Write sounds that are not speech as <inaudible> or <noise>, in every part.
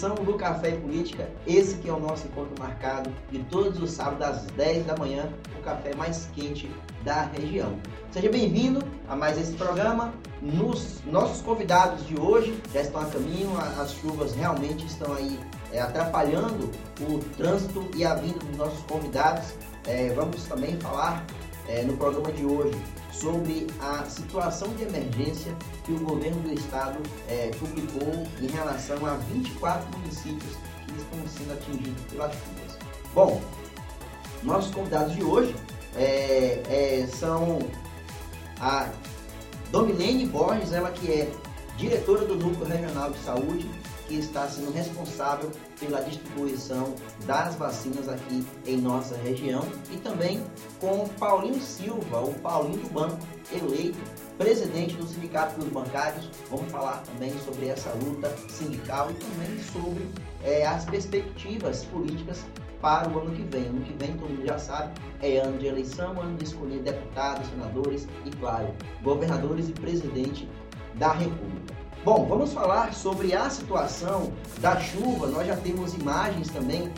edição do Café e Política. Esse que é o nosso encontro marcado de todos os sábados às 10 da manhã, o café mais quente da região. Seja bem-vindo a mais esse programa. Nos nossos convidados de hoje já estão a caminho, as chuvas realmente estão aí é, atrapalhando o trânsito e a vinda dos nossos convidados. É, vamos também falar é, no programa de hoje sobre a situação de emergência que o governo do estado é, publicou em relação a 24 municípios que estão sendo atingidos pelas chuvas. Bom, nossos convidados de hoje é, é, são a Domilene Borges, ela que é diretora do Núcleo Regional de Saúde que está sendo responsável pela distribuição das vacinas aqui em nossa região e também com Paulinho Silva, o Paulinho do Banco, eleito presidente do Sindicato dos Bancários. Vamos falar também sobre essa luta sindical e também sobre é, as perspectivas políticas para o ano que vem. Ano que vem, todo mundo já sabe, é ano de eleição, ano de escolher deputados, senadores e, claro, governadores e presidente da República. Bom, vamos falar sobre a situação da chuva. Nós já temos imagens também,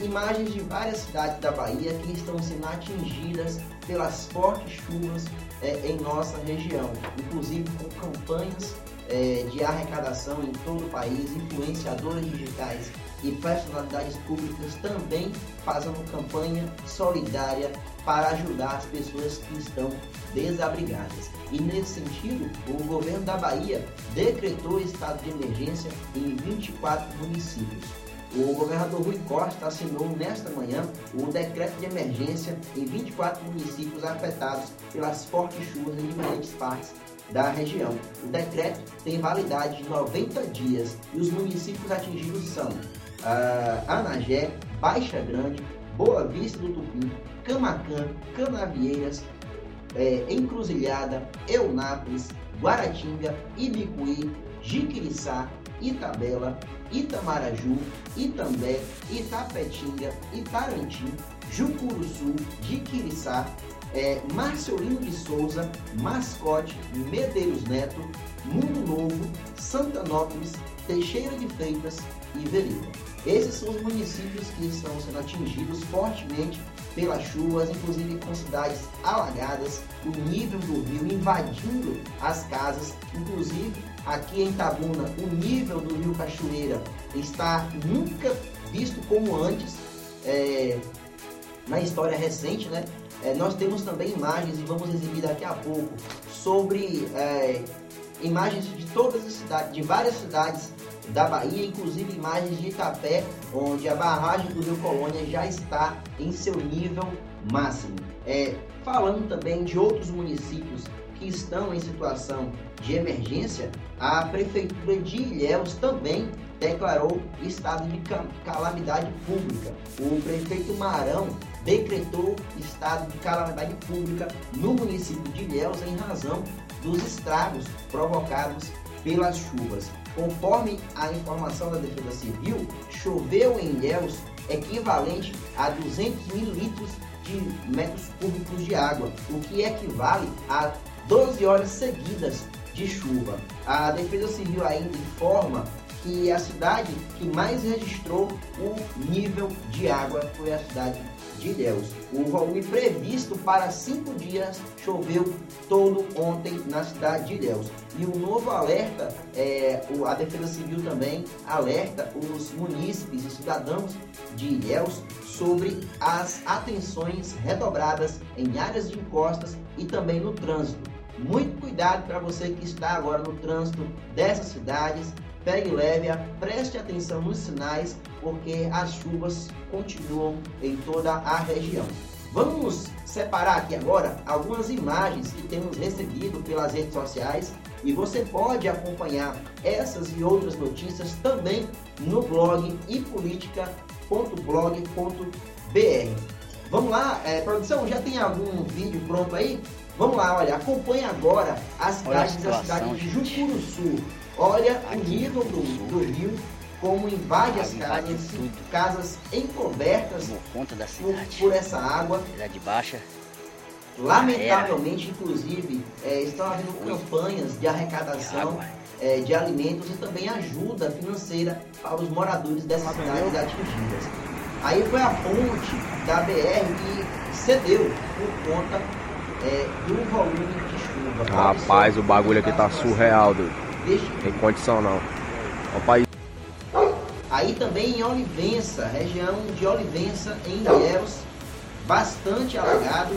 imagens de várias cidades da Bahia que estão sendo atingidas pelas fortes chuvas é, em nossa região, inclusive com campanhas é, de arrecadação em todo o país, influenciadores digitais e personalidades públicas também fazendo campanha solidária para ajudar as pessoas que estão desabrigadas. E nesse sentido, o governo da Bahia decretou estado de emergência em 24 municípios. O governador Rui Costa assinou nesta manhã o decreto de emergência em 24 municípios afetados pelas fortes chuvas em diferentes partes da região. O decreto tem validade de 90 dias e os municípios atingidos são uh, Anagé, Baixa Grande, Boa Vista do Tupim, Camacan, Canavieiras, é, Encruzilhada, Eunápolis, Guaratinga, Ibicuí, Jiquiriçá, Itabela, Itamaraju, Itambé, Itapetinga, Itarantim, Jucuruçu, Jiquiriçá, é, Marcelino de Souza, Mascote, Medeiros Neto, Mundo Novo, Santanópolis, Teixeira de Freitas e Vereda. Esses são os municípios que estão sendo atingidos fortemente pelas chuvas, inclusive com cidades alagadas, o nível do rio invadindo as casas, inclusive aqui em Tabuna, o nível do rio Cachoeira está nunca visto como antes é, na história recente, né? É, nós temos também imagens, e vamos exibir daqui a pouco, sobre é, imagens de todas as cidades, de várias cidades da Bahia, inclusive imagens de Itapé, onde a barragem do Rio Colônia já está em seu nível máximo. É, falando também de outros municípios que estão em situação de emergência, a Prefeitura de Ilhéus também declarou estado de calamidade pública. O prefeito Marão decretou estado de calamidade pública no município de Ilhéus em razão dos estragos provocados pelas chuvas. Conforme a informação da Defesa Civil, choveu em Ilhéus equivalente a 200 mil litros de metros cúbicos de água, o que equivale a 12 horas seguidas de chuva. A Defesa Civil ainda informa que a cidade que mais registrou o nível de água foi a cidade de Ilhéus. O volume previsto para cinco dias choveu todo ontem na cidade de Ilhéus. E o novo alerta, é, a Defesa Civil também alerta os munícipes e cidadãos de Ilhéus sobre as atenções redobradas em áreas de encostas e também no trânsito. Muito cuidado para você que está agora no trânsito dessas cidades pegue leve, preste atenção nos sinais, porque as chuvas continuam em toda a região. Vamos separar aqui agora algumas imagens que temos recebido pelas redes sociais e você pode acompanhar essas e outras notícias também no blog ipolitica.blog.br. Vamos lá, é, produção, já tem algum vídeo pronto aí? Vamos lá, olha, acompanhe agora as cidades da cidade de Jucuruçu. Olha o nível do, do rio, como invade as casas, casas encobertas por, por, essa água. Cidade baixa. Lamentavelmente, inclusive, é, estão havendo campanhas de arrecadação é, de alimentos e também ajuda financeira para os moradores dessas cidades atingidas. Aí foi a ponte da BR que cedeu por conta é, do volume de chuva. Rapaz, o bagulho aqui tá surreal, dude. Tem condição não. Opa, Aí também em Olivença, região de Olivença, em Ilhéus, bastante alagado.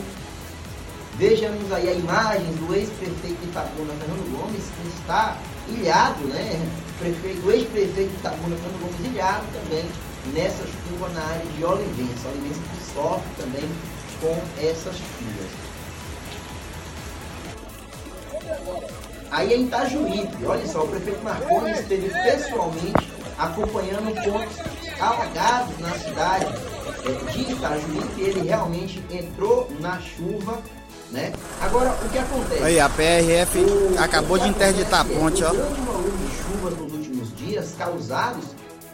Vejamos aí a imagem do ex-prefeito de Itabuna, Fernando Gomes, que está ilhado, né? Prefeito, o ex-prefeito de Itabuna, Fernando Gomes, ilhado também nessa chuva na área de Olivença. Olivença que sofre também com essas chuvas. Aí em Itajuípe, olha só, o prefeito Marconi esteve pessoalmente acompanhando pontos alagados na cidade é, de Itajuípe. Ele realmente entrou na chuva. Né? Agora, o que acontece? Aí, a PRF o, acabou de interditar a ponte, ó. O grande volume de chuvas nos últimos dias causados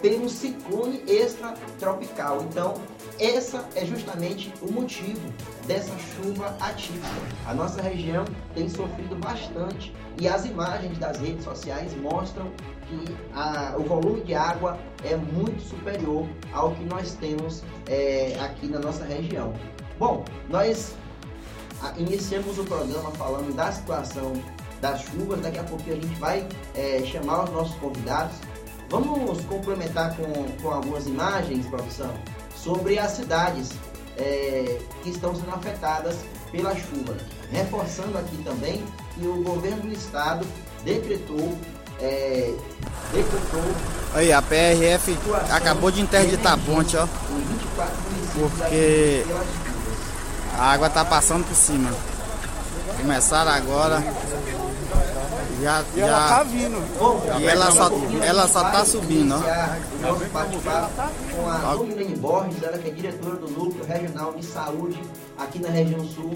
pelo ciclone extratropical. Então, essa é justamente o motivo dessa chuva atípica. A nossa região tem sofrido bastante e as imagens das redes sociais mostram que a, o volume de água é muito superior ao que nós temos é, aqui na nossa região. Bom, nós iniciamos o programa falando da situação das chuvas, daqui a pouco a gente vai é, chamar os nossos convidados. Vamos complementar com, com algumas imagens, produção? sobre as cidades é, que estão sendo afetadas pela chuva. Reforçando aqui também que o governo do estado decretou. É, decretou Aí, a PRF acabou de interditar a ponte, ó. Porque a água tá passando por cima. Começaram agora já, e já, ela tá vindo. E ela só, ela só tá subindo, ó. Nosso com a Domilene Borges, ela que é diretora do Núcleo Regional de Saúde aqui na região sul,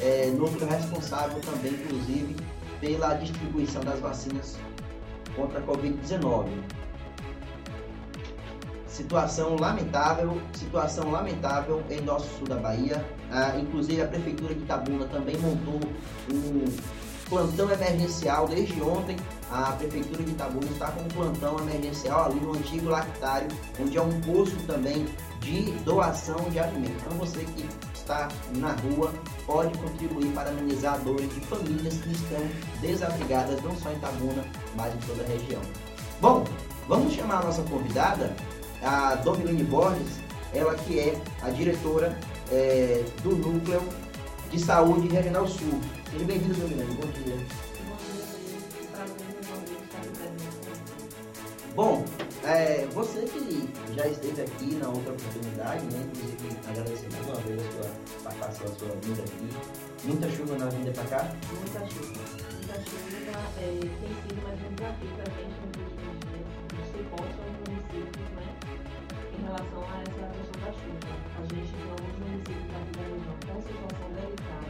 é, núcleo responsável também, inclusive, pela distribuição das vacinas contra a Covid-19. Situação lamentável, situação lamentável em nosso sul da Bahia. Ah, inclusive a prefeitura de Itabuna também montou um plantão emergencial desde ontem. A prefeitura de Itabuna está com um plantão emergencial ali no antigo lactário, onde é um posto também de doação de alimentos. Então você que está na rua pode contribuir para amenizar dores de famílias que estão desabrigadas não só em Itabuna, mas em toda a região. Bom, vamos chamar a nossa convidada, a Domiline Borges, ela que é a diretora é, do Núcleo de Saúde Regional Sul. Seja bem-vindo, Dominante. Bom dia. Bom, é, você que já esteve aqui na outra oportunidade, né? Inclusive agradecer mais uma vez a sua participação, a sua vinda aqui. Muita chuva na vinda para cá? Muita chuva. Muita chuva é, tem sido mais um desafio para a gente nos suporte aos municípios, né? Em relação a essa questão da chuva. A gente tem alguns municípios da região com situação delicada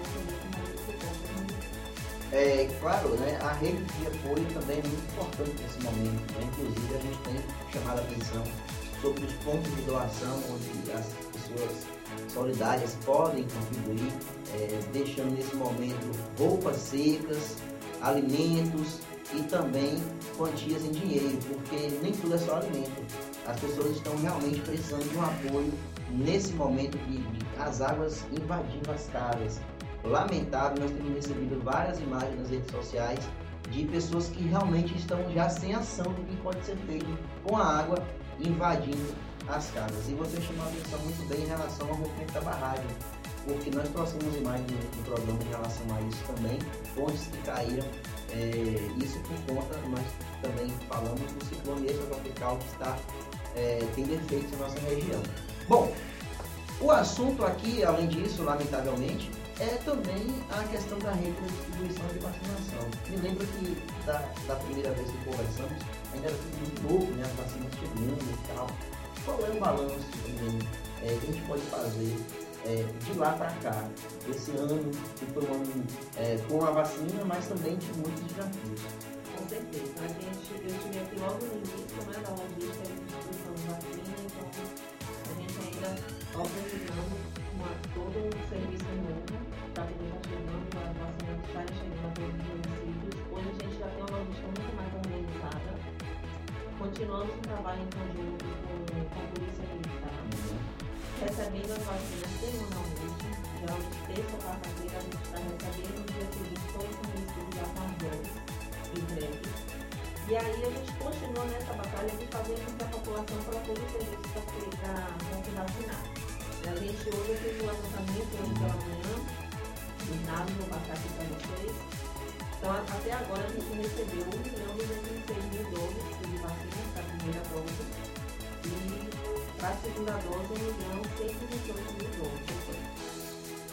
É, claro, né, a rede de apoio também é muito importante nesse momento. Né? Inclusive, a gente tem chamado a atenção sobre os pontos de doação, onde as pessoas solidárias podem contribuir, é, deixando nesse momento roupas secas, alimentos e também quantias em dinheiro, porque nem tudo é só alimento. As pessoas estão realmente precisando de um apoio nesse momento de, de as águas invadindo as casas, lamentável, nós temos recebido várias imagens nas redes sociais de pessoas que realmente estão já sem ação do que pode ser feito com a água invadindo as casas. E você chamou a atenção muito bem em relação ao rompimento da barragem, porque nós trouxemos imagens do programa em relação a isso também, pontes que caíram, é, isso por conta, nós também falamos do ciclone extratropical que está é, tendo efeitos na nossa região. Bom, o assunto aqui, além disso, lamentavelmente, é também a questão da rede de distribuição de vacinação. Me lembro que da, da primeira vez que conversamos, ainda era tudo muito novo, né? As vacinas chegando e tal. qual é o balanço é, que a gente pode fazer é, de lá para cá, esse ano que foi um ano é, com a vacina, mas também de muitos desafios? Com certeza. A gente, eu estive aqui logo no início né, da logística de distribuição de vacina, então a gente ainda organizando uma, todo um serviço novo para poder estar chegando, a vacina estarem chegando a todos os municípios. Hoje a gente já tem uma logística muito mais organizada. Continuamos um trabalho em conjunto com, com a Polícia Militar, recebendo as vacinas semanalmente. Já hoje, terça ou quarta-feira, a gente está recebendo no dia todos os municípios já com as doses. E aí a gente continua nessa batalha de fazer com que a população procure serviço para vacinar. A gente hoje fez o lançamento hoje pela manhã, dos dados, vou passar aqui para vocês. Então, até agora a gente recebeu 1 milhão e 206 mil doses de vacina para a primeira dose. E para a segunda dose, 1 milhão e 128 mil doses.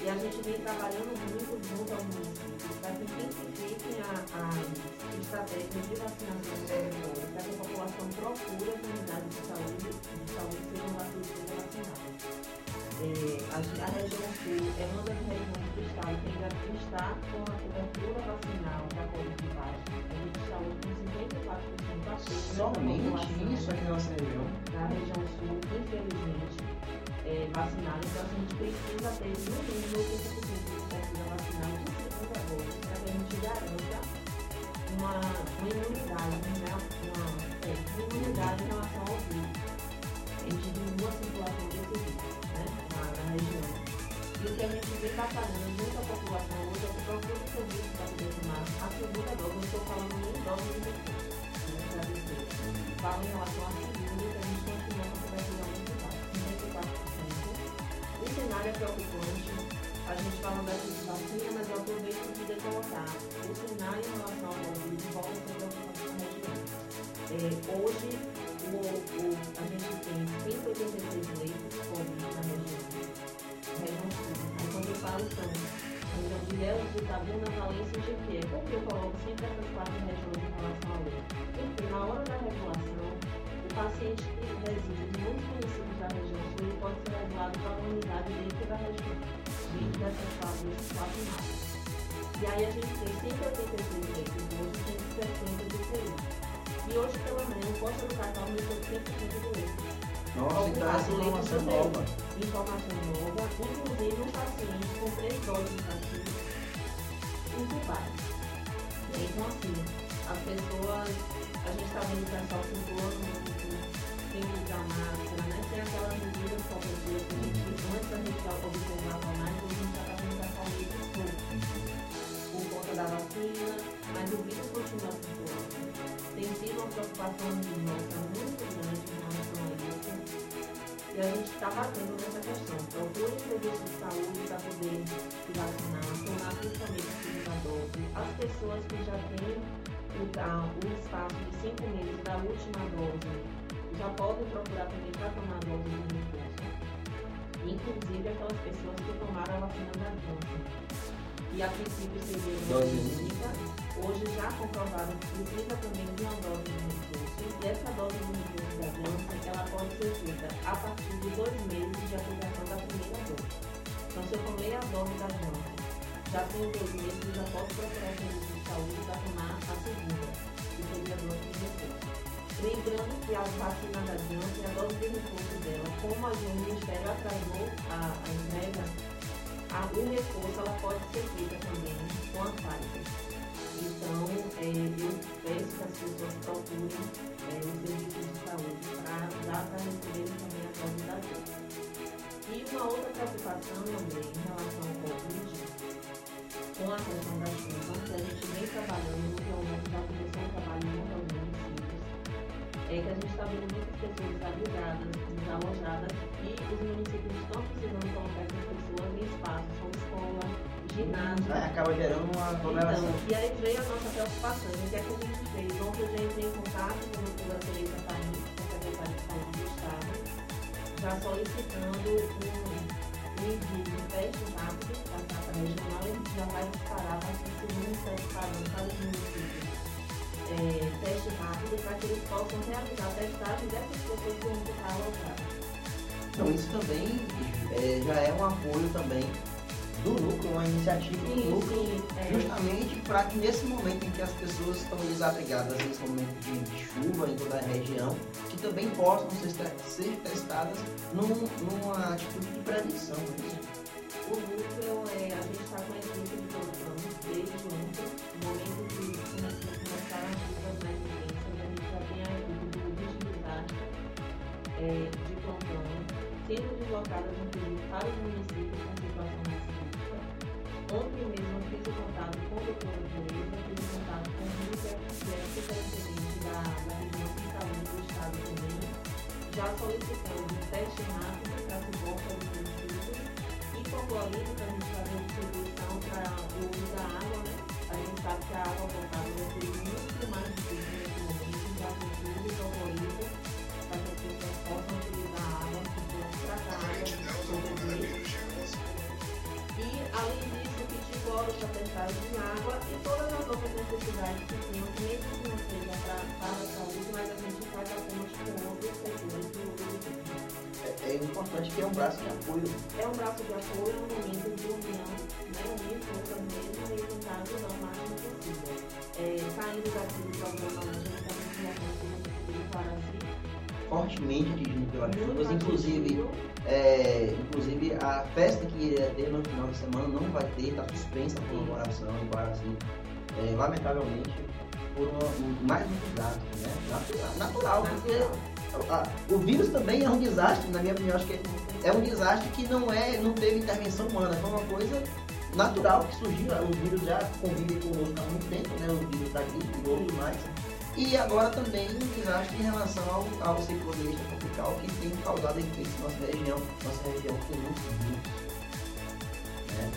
E a gente vem trabalhando muito junto aos municípios para que intensifiquem as estratégias de vacinação obrigatória, para que a população procure as unidades de saúde, de saúde sejam vacinadas. É, a, a, região sul é uma das regiões do estado que ainda está com a cobertura vacinal da Covid baixa. A gente está hoje com 54% apenas. Somente isso aqui na nossa região? Na região sul, infelizmente, é, vacinada. Então, a gente precisa ter no mínimo 80% de cobertura vacinal de segunda dose, para que a gente garanta uma, uma imunidade, né? uma, é, imunidade em relação ao vírus. A gente diminua a circulação desse E o que a gente vem batalhando junto à população hoje é que o serviço para poder tomar a segunda dose. Não estou falando nem dose de né? dizer. Falo em relação à segunda, que a gente com a cobertura muito baixa, 54%. O cenário é preocupante. A gente fala dessa vacina, mas eu aproveito para poder colocar o cenário em relação ao Covid volta a ser preocupante na região. É, hoje, o, o, a gente tem 186 leitos São a região de de Itabuna, Valência e Jequié. Por que eu coloco sempre essas quatro regiões em relação ao leito? Porque na hora da regulação, o paciente que reside em muitos municípios da região sul pode ser regulado para uma unidade dentro da região, dentro dessas quatro, quatro mapas. E aí a gente tem 186 leitos hoje, 160 de UTI. E hoje pela manhã, o Costa do Cacau aumentou 100% do leito. Nossa, então essa informação nova. Informação nova, inclusive um paciente com três doses de vacina intubados. Então, assim, as pessoas, a gente está vendo o pessoal circulando muito, sem usar máscara, né? Sem aquelas medidas protetivas que a gente, antes a gente observava mais, hoje a gente está fazendo o pessoal meio que solto por conta da vacina, mas o vírus continua circulando. Tem sido uma preocupação nossa muito grande A gente está batendo nessa questão. Procure serviço de saúde para poder se vacinar, tomar principalmente a segunda dose. As pessoas que já têm o, o espaço de cinco meses da última dose já podem procurar também para tomar dose de reforço. Inclusive aquelas pessoas que tomaram a vacina da Johnson. E a princípio seria uma dose única. Hoje já comprovaram que precisa também de uma dose de reforço. E essa dose de reforço da Johnson, ela pode ser feita a partir de dois meses de aplicação da primeira dose. Então, se eu tomei a dose da Johnson, já tenho dois meses e já posso procurar serviço de saúde para tomar a segunda, que seria a dose de reforço. Lembrando que a vacina da Janssen, a dose de reforço dela, como a o Ministério atrasou a, a entrega, a, o reforço ela pode ser feita também com a Pfizer. Então, é, eu peço que as pessoas procurem é, os serviços de saúde para dar para receberem também a dose da Janssen. E uma outra preocupação também em relação ao Covid, com a questão da chuva, que a gente vem trabalhando, momento já começou o trabalho em muitos municípios, é que a gente está vendo muitas pessoas desabrigadas, desalojadas, e os municípios estão precisando colocar essas pessoas em espaços como escola, ginásio. É, acaba gerando uma aglomeração. Então, e aí veio a nossa preocupação. O que é que a gente fez? Ontem eu já entrei em contato com a doutora Tereza Paris, é a secretária de saúde do Estado, já solicitando um, envio de teste rápido para a capa regional, ele já vai disparar para o teste padrão para os municípios é, teste rápido para que eles possam realizar a testagem dessas pessoas que vão ficar alocadas. Então isso também é, já é um apoio também do núcleo, uma iniciativa do Sim, núcleo, sim, é. justamente para que nesse momento em que as pessoas estão desabrigadas, nesse momento de, de chuva em toda a região, que também possam ser, ser testadas num, numa atitude de prevenção. né? O núcleo, é, a gente está com a equipe de produção desde ontem, no momento de começar começar as chuvas mais intensas, a gente já tem a equipe do visibilidade é, de plantão sendo deslocadas inclusive para os municípios com situação mais crítica. Ontem mesmo fiz o contato com o doutor Tereza, fiz o contato com o Rita, que é superintendente da, da região de saúde do estado também, já solicitando um teste rápido para que volte aos municípios e concluindo para a gente fazer a distribuição para o uso da água, né? Sabe que a água ser muito mais nesse momento, já tem tudo concluído testagem de água e todas as outras necessidades que que mesmo que não seja para, a saúde, mas a gente faz a ponte com outros setores do. É, é importante que é um braço de apoio. É um braço de apoio, um momento de união, né? unir forças mesmo e tentar ajudar o máximo possível. É, saindo daqui do programa, a gente está muito fortemente dirigido pelas chuvas, inclusive. É, inclusive a festa que iria ter no final de semana não vai ter, está suspensa a comemoração em Guaraci, é, lamentavelmente, por um- mais um né? Natural, natural, porque a- o vírus também é um desastre, na minha opinião, acho que é, é um desastre que não é, não teve intervenção humana, foi uma coisa natural que surgiu, o vírus já convive conosco há muito tempo, né? O vírus da gripe e outros mais. E agora também um desastre em relação ao, ao ciclone tropical que tem causado efeitos na nossa região. Nossa região tem muitos rios. Né?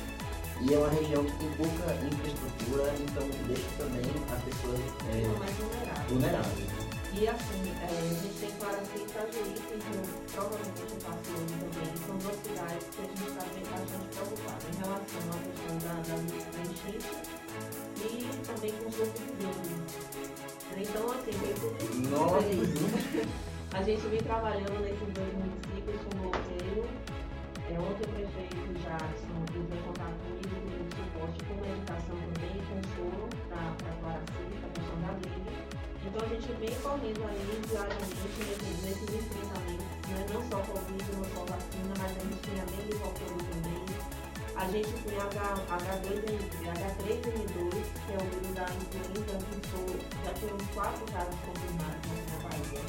E é uma região que tem pouca infraestrutura, então deixa também as pessoas é, vulneráveis. vulneráveis. E assim, é, a gente tem Guaraci e Itajuí, que eu provavelmente eu passo hoje também. São duas cidades que a gente está bem bastante preocupado em relação à questão da, da, da enchente e também com o surto de dengue. Então, assim. Nossa, aí. A gente vem trabalhando nesses dois municípios com bloqueio. É, ontem o prefeito Jackson entrou em contato comigo, deu suporte com medicação também, com soro para Guaraci, para a questão da dengue. Então a gente vem correndo aí diariamente nesses, nesses enfrentamentos, né? não só Covid, não só vacina, mas a gente tem a também. A gente tem H, H2N, H3N2, que é o vírus da influenza, que sou, já temos quatro casos confirmados na Bahia.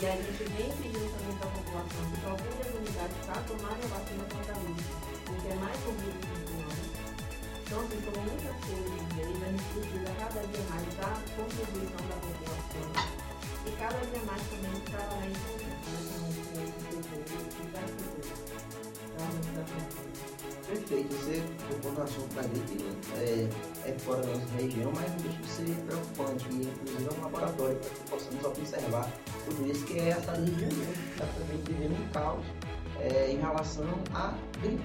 E a gente vem pedindo também para a população que procure as unidades para tomarem a vacina contra a vírus, porque é mais um vírus circulando. Então, assim, são muitas coisas a gente precisa cada dia mais da contribuição da população e cada dia mais também trabalhar em conjunto, com os setores e das pessoas, realmente da pessoa. Perfeito, você tocou no assunto da gripe, é, é fora da nossa região, mas não deixa de ser preocupante. E, inclusive, é um laboratório para que possamos observar tudo isso, que é a cidade do Rio de Janeiro, que está também vivendo um caos é, em relação à gripe.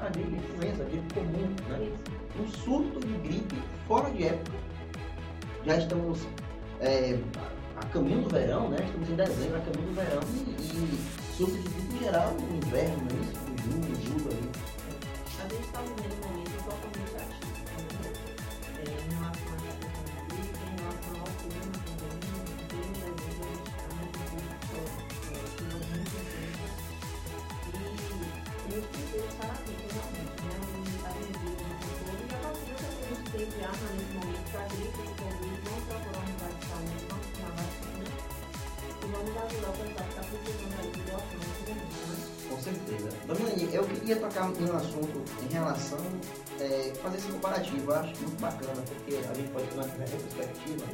A gripe influenza, a gripe comum, né? Um surto de gripe fora de época. Já estamos é, a caminho do verão, né? Estamos em dezembro, a caminho do verão. E, e surto de gripe em geral no inverno, não é isso? Em junho, julho ali. A eu queria tocar em um assunto em relação, é, fazer esse comparativo, eu acho muito bacana, porque a gente pode ter uma retrospectiva.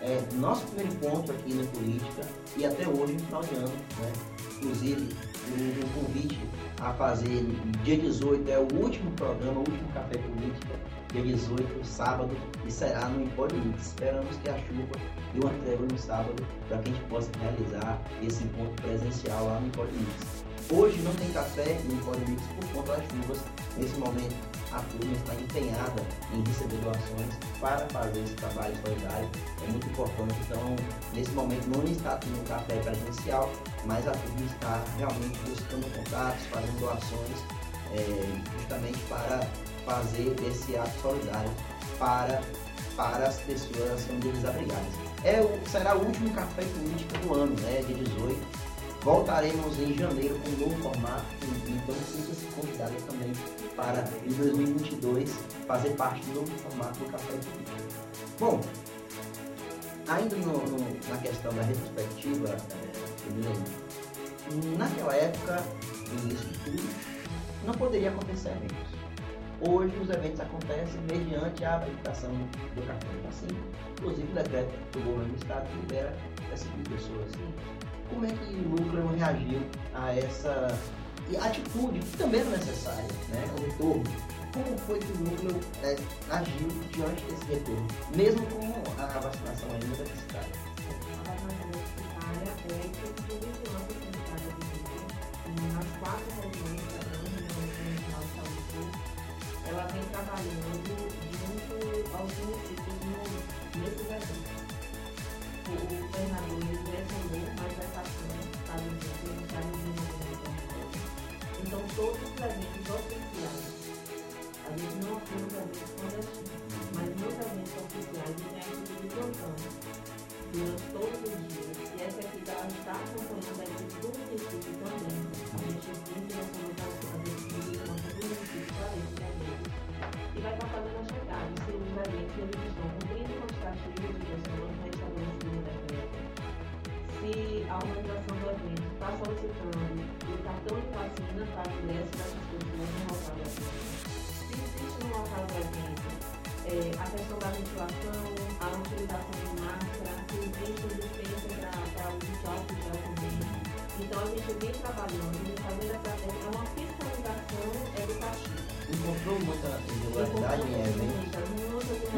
É, nosso primeiro encontro aqui na política, e até hoje, no final de ano, né? inclusive, um, um convite a fazer dia 18, é o último programa, o último Café Política, dia 18, sábado, e será no Empório Mix. Esperamos que a chuva dê uma trégua no sábado, para que a gente possa realizar esse encontro presencial lá no Empório Mix. Hoje não tem café no Empório Mix por conta das chuvas. Nesse momento a turma está empenhada em receber doações para fazer esse trabalho solidário. É muito importante. Então, nesse momento não está tendo café presencial, mas a turma está realmente buscando contatos, fazendo doações, é, justamente para fazer esse ato solidário para, para as pessoas que são desabrigadas. É, será o último café político do ano, né, de 18 Voltaremos em janeiro com um novo formato, então sinta-se convidado também para em 2022 fazer parte do novo formato do Café Político. Bom, ainda no, no, na questão da retrospectiva, é, naquela época, no início de tudo, não poderia acontecer eventos. Hoje os eventos acontecem mediante a habilitação do de vacina, inclusive o decreto do governo do estado que libera essa tipo pessoas. Como é que o núcleo reagiu a essa atitude que também era necessária, né? o retorno? Como foi que o núcleo é, agiu diante desse retorno, mesmo com a vacinação ainda deficitária? A vacinação deficitária é que o núcleo, nas quatro regiões da União Saúde, ela vem trabalhando junto aos municípios nesses eventos o governador direcionou mais atuação para os estados de Então, todos os eventos oficiais, a gente não atua os eventos mas nos eventos oficiais, a gente plantão durante todos os dias. E essa equipe está acompanhando a equipe do município também. A gente direcionou para a equipe do município para esses eventos. E vai estar fazendo a chegada se os eventos eles estão cumprindo com os castigos de pessoas a organização do evento está solicitando o cartão de vacina para o ingresso dessas pessoas no local do evento. Se existe no local do evento é, a questão da ventilação, a utilização de máscara, se existe dispensa para o de álcool gel também. Então a gente vem trabalhando e fazendo essa é uma fiscalização educativa. Encontrou muita irregularidade em eventos?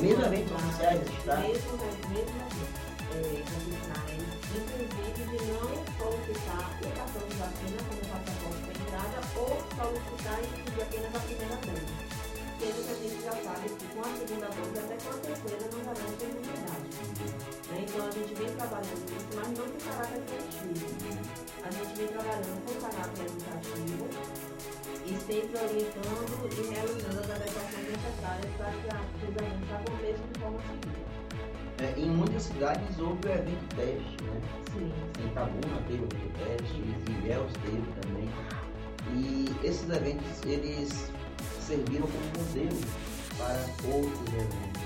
Mesmo eventos oficiais registrados? Mesmo, mesmo registrados inclusive de não solicitar o cartão de vacina como passaporte para entrada ou solicitar e pedir apenas a primeira dose. Sendo que a gente já sabe que com a segunda dose, até com a terceira, não garante a imunidade. Então a gente vem trabalhando isso, mas não com caráter preventivo. A gente vem trabalhando com caráter educativo e sempre orientando e realizando as adequações necessárias para que os eventos aconteçam de forma segura. É, em muitas cidades houve o evento teste, né? Sim. Em Itabuna teve o evento teste, em Ilhéus teve também. E esses eventos, eles serviram como modelo para outros eventos.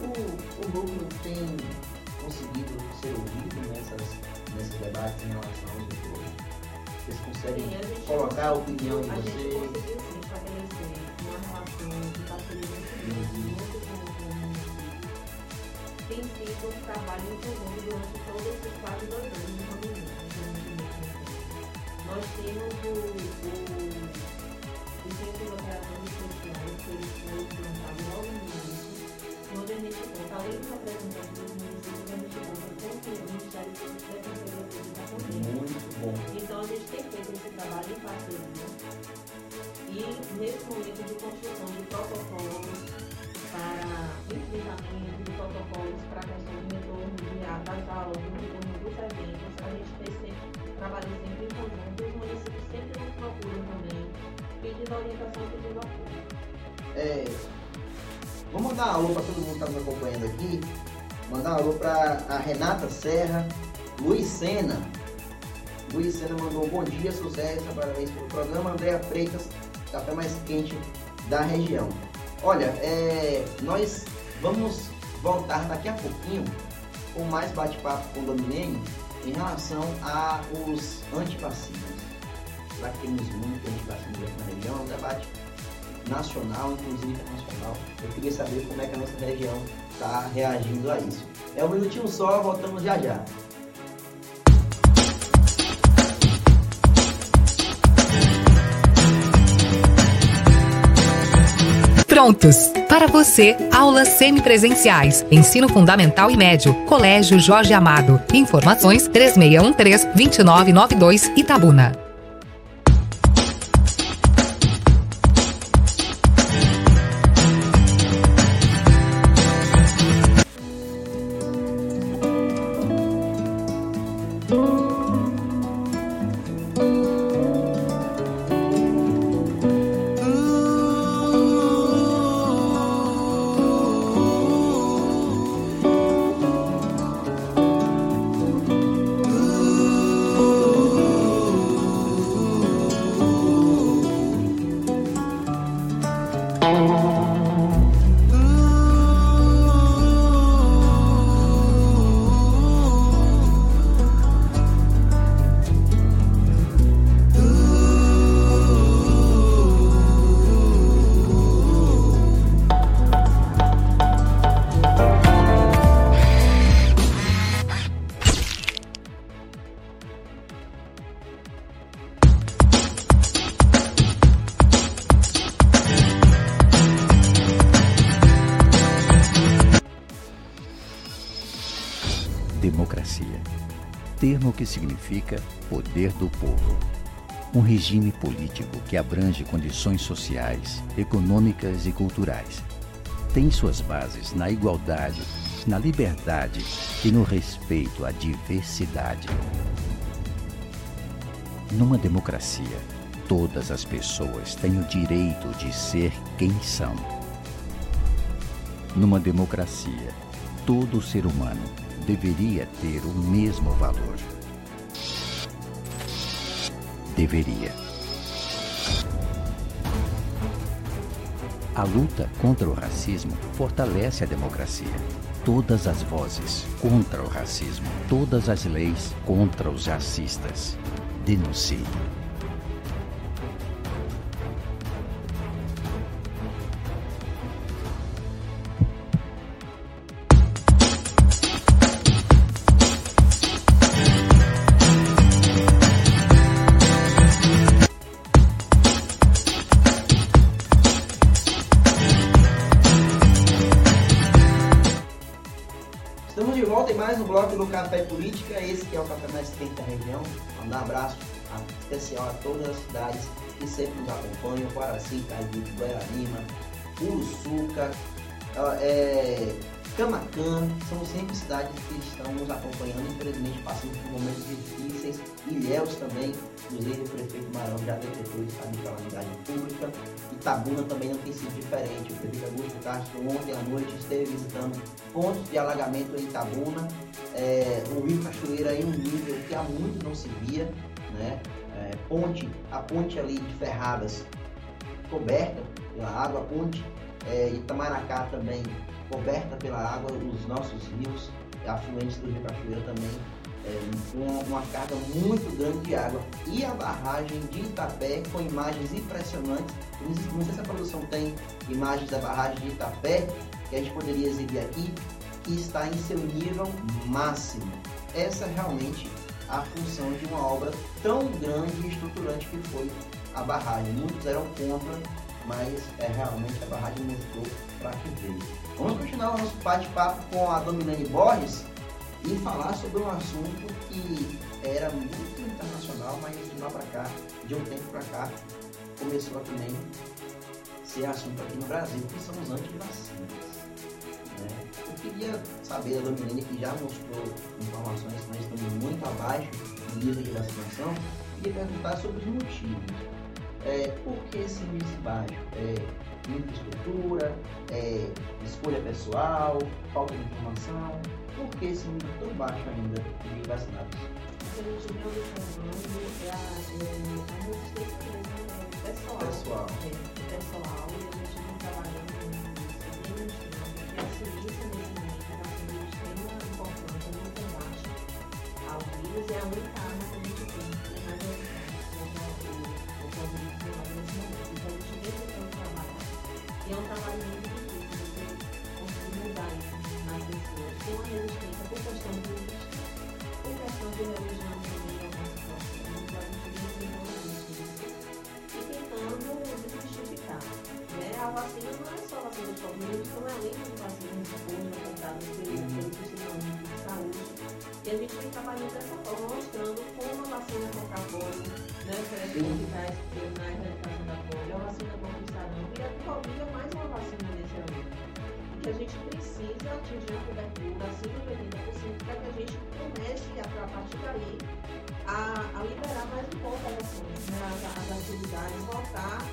O, o núcleo tem conseguido ser ouvido nessas, nesses debates em relação aos vetores? Vocês conseguem sim, colocar a opinião de vocês? A gente conseguiu estabelecer uma relação de parceria muito tem sido um trabalho em comum durante todos esses quase dois anos de pandemia. Nós temos o, o, o Centro de Operações Especiais, que ele foi implantado logo no início, onde a gente conta, além dos representantes dos municípios, a gente conta com o Ministério Público da Pública também. Muito bom. Então a gente tem feito esse trabalho em parceria. E nesse momento de construção de protocolos para enfrentamento de protocolos para a questão do retorno de, das aulas, do retorno dos eventos. A gente tem sempre, trabalha sempre em conjunto, os municípios sempre nos procuram também, pedindo orientação e pedindo apoio. É, mandar um alô para todo mundo que está me acompanhando aqui. Mandar alô para a Renata Serra, Luiz Sena. Luiz Sena mandou bom dia, sucesso, parabéns pelo programa. Andréa Freitas, café mais quente da região. Olha, é, nós vamos voltar daqui a pouquinho com mais bate-papo com o Domingos em relação aos antivacinas. Lá que temos muito antivacinas na região, é um debate nacional, inclusive internacional. Eu queria saber como é que a nossa região está reagindo a isso. É um minutinho só, voltamos já já. Prontos. Para você, aulas semipresenciais, ensino fundamental e médio, Colégio Jorge Amado. Informações 3613 2992 Itabuna. Democracia, termo que significa poder do povo. Um regime político que abrange condições sociais, econômicas e culturais. Tem suas bases na igualdade, na liberdade e no respeito à diversidade. Numa democracia, todas as pessoas têm o direito de ser quem são. Numa democracia, todo ser humano deveria ter o mesmo valor. Deveria. A luta contra o racismo fortalece a democracia. Todas as vozes contra o racismo, todas as leis contra os racistas. Denuncie. Todas as cidades que sempre nos acompanham, Guaraci, Caiuto, Guararima, Uruçuca, é, Camacan, são sempre cidades que estão nos acompanhando, infelizmente passando por momentos difíceis. Ilhéus também, inclusive o prefeito Marão já decretou estado de calamidade pública. Itabuna também não tem sido diferente. O prefeito Augusto Castro ontem à noite esteve visitando pontos de alagamento em Itabuna. É, o Rio Cachoeira em um nível que há muito não se via, né? É, ponte, a ponte ali de Ferradas coberta pela água, a ponte é, Itamaracá também coberta pela água, os nossos rios afluentes do Rio Cachoeira também é, uma, uma, carga muito grande de água. E a barragem de Itapé com imagens impressionantes. Não sei se a produção tem imagens da barragem de Itapé, que a gente poderia exibir aqui, que está em seu nível máximo. Essa realmente a função de uma obra tão grande e estruturante que foi a barragem. Muitos eram contra, mas é realmente a barragem mostrou para que veio. Vamos continuar o nosso bate-papo com a Dominane Borges e falar sobre um assunto que era muito internacional, mas de lá para cá, de um tempo para cá, começou a também ser assunto aqui no Brasil, que são os antivacinas. Né? Eu queria saber da Dominane, que já mostrou informações que nós estamos muito abaixo do nível de vacinação, queria perguntar sobre os motivos. É, por que esse índice baixo? É, infraestrutura, é, escolha pessoal, falta de informação? Por que esse número tão baixo ainda de vacinados? É é, pessoal. Pessoal. É, pessoal, a ciência nesse momento está sendo de extrema importância no combate ao vírus a única arma que a gente tem mais eficaz contra o Covid-19 nesse momento. A gente vem tentando trabalhar. Trabalho muito tem uma resistência por questão de por questão de religião também em algumas situações, a gente vem desenvolvendo isso tentando desmistificar. Né? A vacina não é só a vacina de De vacinas hoje apontadas pelo sistema de saúde. E a gente vem trabalhando dessa forma, mostrando como a vacina contra a polio, né, que é eficaz na erradicação da polio, a vacina contra o sarampo e a Covid é mais uma vacina nesse ano que a gente precisa atingir a cobertura acima de 80% para que a gente comece, a, a partir daí, a, a, liberar mais um pouco as ações, né, as, as atividades, voltar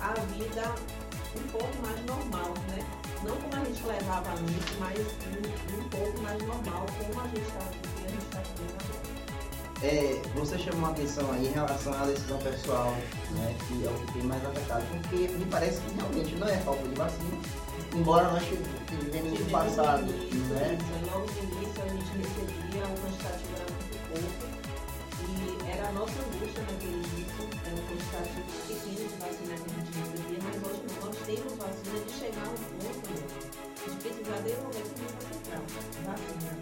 à vida um pouco mais normal, né? Não como a gente levava antes, mas um, um pouco mais normal, como a gente está a gente está agora. É, você chamou a atenção aí em relação à decisão pessoal, né, que é o que tem mais afetado, porque me parece que realmente não é falta de vacina, embora nós tivemos no passado. Início, né? Logo no início a gente recebia um quantitativo era muito pouco e era a nossa angústia naquele início, era um quantitativo pequeno de vacina temos vacina de chegar a um ponto de precisar desenvolver com muita central, vacina.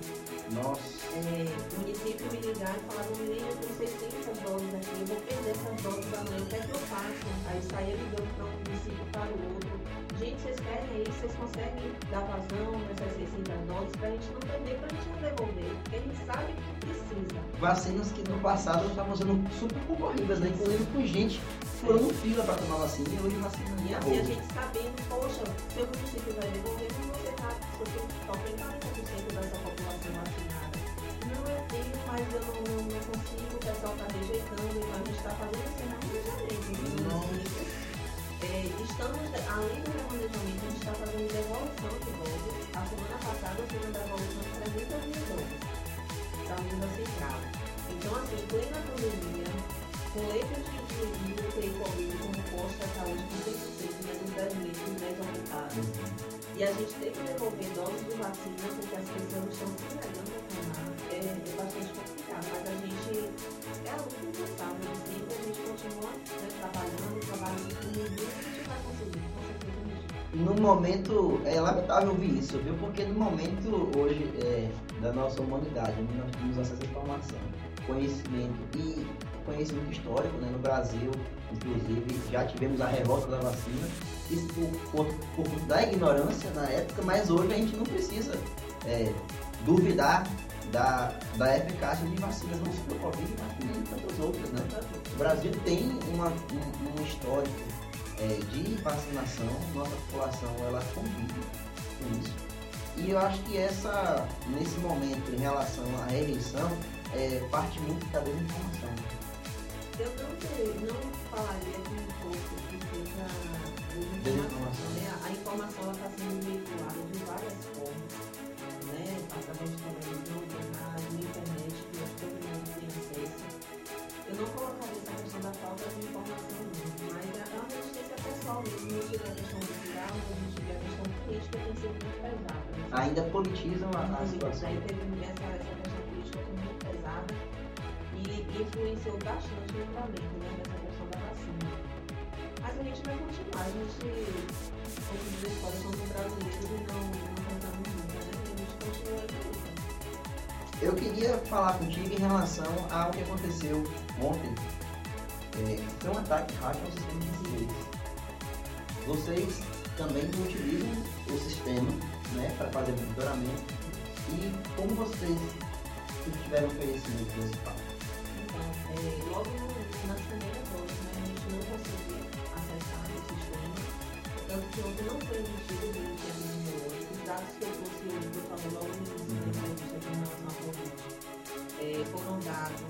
Nossa. É, o município me ligar e falar, no menino, eu tenho 600 doses aqui, eu vou perder essas doses amanhã, o que é que eu faço? Aí saía ligando para um município para o outro. Gente, vocês querem aí, vocês conseguem dar vazão nessas 600 doses para a gente não perder, para a gente não devolver, porque a gente sabe que precisa. Vacinas que no passado estavam sendo super concorridas, né? Inclusive com gente furando fila para tomar vacina e hoje vacina E assim, a gente sabendo, poxa, seu município vai devolver, como você está, você só tem 40% dessa população vacinada. Não, eu tenho, mas eu não, não, não consigo, o pessoal está rejeitando, então a gente está fazendo esse remanejamento estamos, além do remanejamento, a gente está fazendo devolução de doses. A semana passada fiz uma devolução de 300 mil doses para a Unida Central. Então, assim, plena pandemia, com letras de, UTI Covid como posto de saúde com 100% menos 10 litros, 10 aumentados. E a gente tem que devolver doses de vacina porque as pessoas estão se negando a tomar. É, é bastante complicado, mas a gente é incansável de sempre, a gente continua né, trabalhando, trabalhando com a gente vai conseguir, No momento, é lamentável ouvir isso, viu? Porque no momento hoje é, da nossa humanidade, onde nós temos acesso à informação, conhecimento e conhecimento histórico, né? No Brasil, inclusive, já tivemos a revolta da vacina, isso por, por, por da ignorância na época, mas hoje a gente não precisa é, duvidar da, da eficácia de vacinas, não só do Covid, mas de tantas outras, né? O Brasil tem uma, um, um histórico é, de vacinação, nossa população ela convive com isso. E eu acho que essa, nesse momento, em relação à eleição, é, parte muito da desinformação. Eu não, sei, não falaria que um pouco que seja desinformação. Desinformação. Né? A informação está sendo veiculada de várias formas, né? através televisão, de rádio, internet, que todo mundo tem acesso. Eu não colocaria essa questão da falta de informação, não, mas é uma resistência pessoal mesmo. A gente vê a questão cultural, a gente vê a questão política tem sido muito pesada. né? Ainda politizam a, a situação. daí teve essa, essa questão política foi muito pesada e influenciou bastante no andamento né, dessa questão da vacina. Mas a gente vai continuar, a gente, somos brasileiros e não, Eu queria falar contigo em relação ao que aconteceu ontem. É, foi um ataque hacker ao sistema de segurança. Vocês também utilizam o sistema né, para fazer monitoramento e como vocês tiveram conhecimento desse fato? Então, é, logo nas primeiras horas, né, a gente não conseguia acessar o sistema, tanto que ontem não foi emitido boletim epidemiológico. Os dados que eu trouxe hoje, que eu falei logo no início entrevista aqui em relação à Covid, é, foram dados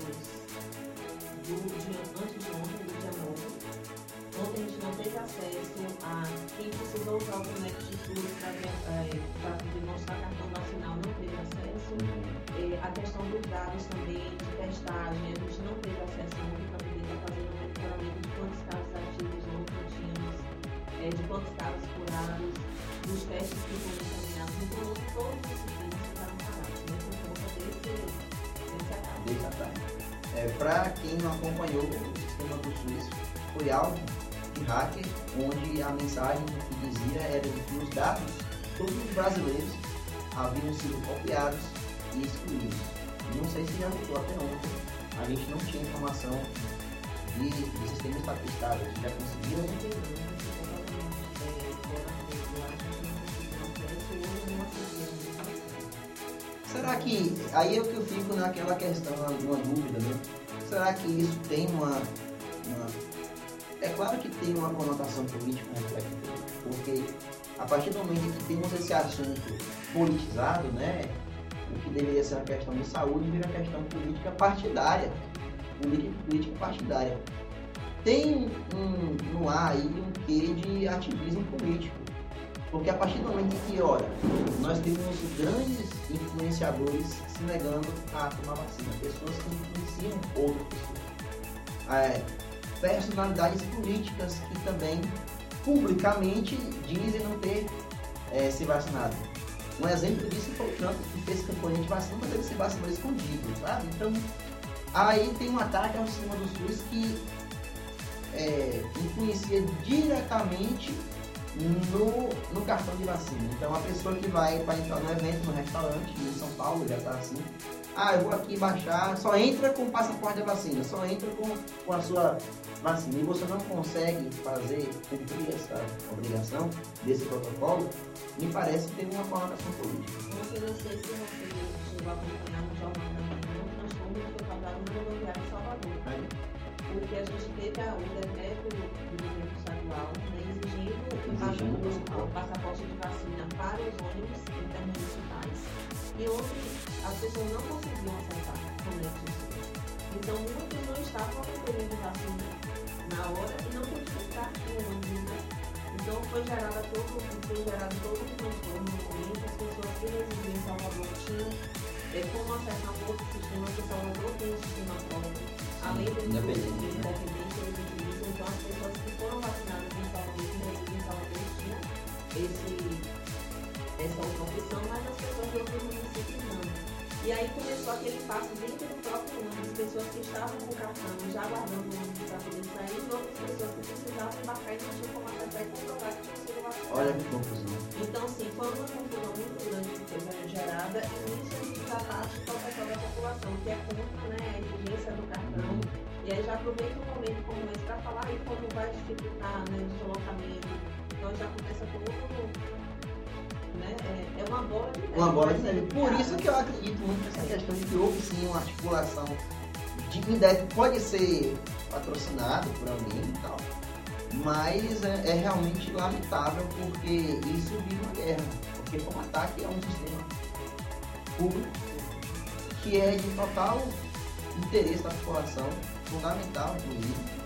do dia antes de ontem, do dia 9. Ontem a gente não teve acesso a quem precisou usar o Connect Tour para demonstrar cartão vacinal, não teve acesso. É, a questão dos dados também de testagem, a gente não teve acesso ontem para poder estar fazendo o monitoramento de quantos casos ativos ontem tínhamos, é, de quantos casos curados, dos testes que foram sistemas né. É, para quem não acompanhou o sistema do SUS, foi alvo de hacker, onde a mensagem que dizia era de que os dados todos os brasileiros haviam sido copiados e excluídos. Não sei se já voltou até ontem. A gente não tinha informação de, de sistema estar testado. Vocês já conseguiram? Será que. Aí é que eu fico naquela questão, uma dúvida, né? Será que isso tem uma. uma- É claro que tem uma conotação política porque a partir do momento que temos esse assunto politizado, né? O que deveria ser uma questão de saúde vira questão política partidária. Política, política partidária. Tem um, no ar aí um quê de ativismo político. Porque a partir do momento que, ora, nós temos grandes influenciadores se negando a tomar vacina, pessoas que influenciam outras pessoas. É, personalidades políticas que também publicamente dizem não ter é, se vacinado. Um exemplo disso foi o Trump, que fez campanha de vacina, mas ele se vacinou escondido, sabe? Então, aí tem um ataque ao sistema do SUS que é, influencia diretamente no, no cartão de vacina. Então a pessoa que vai para entrar no evento, no restaurante, em São Paulo, já está assim. Ah, eu vou aqui baixar, só entra com o passaporte da vacina, só entra com, com a sua vacina. E você não consegue fazer, cumprir essa obrigação desse protocolo, me parece que tem uma conotação política. Eu não sei se você chegou a acompanhar no Jornal da Manhã, o transtorno que foi causado no rodoviário em Salvador. Porque a gente teve o decreto do governo estadual né, exigindo o passaporte de vacina para os ônibus intermunicipais. E onde as pessoas não conseguiam acessar com isso. Então, muitos não estavam recebendo vacina na hora e não podiam estar no ônibus, né? Então, foi gerado todo, foi gerado todo um transtorno no momento. As pessoas que residiam em Salvador tinham é, como acessar um outro sistema, porque Salvador tem um sistema próprio. Além do independente, independente eles utilizam. Então, as pessoas que foram vacinadas em Salvador, que esse, essa opção, mas as pessoas de outros municípios não. E aí começou aquele passo dentro do próprio ônibus, pessoas que estavam com o cartão já aguardando o ônibus para poder sair, e outras pessoas que precisavam embarcar e não tinham como acessar e comprovar que tinham sido vacinadas. Olha que confusão. Então, assim, foi uma confusão muito grande que foi gerada, e nisso a gente já parte com o pessoal da população, que é contra né, a exigência do cartão. E aí já aproveita um momento como esse para falar aí como vai dificultar né, deslocamento. Então já começa todo né? É, é uma bola de neve. Uma bola de neve. é Por isso que eu acredito muito nessa questão de que houve sim uma articulação de que pode ser patrocinado por alguém e tal. Mas é, é realmente lamentável porque isso vira uma guerra. Porque um ataque a um sistema público que é de total interesse da população, fundamental inclusive.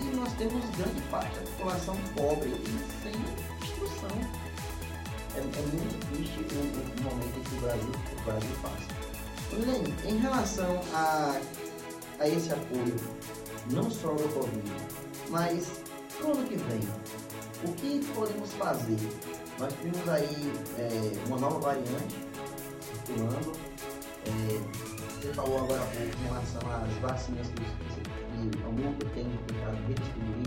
E nós temos grande parte da população pobre e sem instrução. É, é muito triste o, o momento que o Brasil, o Brasil passa. Em relação a, a esse apoio, não só do Covid, mas para o ano que vem, o que podemos fazer? Nós temos aí é, uma nova variante circulando. É, você falou agora há pouco em relação às vacinas que, os- que o núcleo tem tentado redistribuir.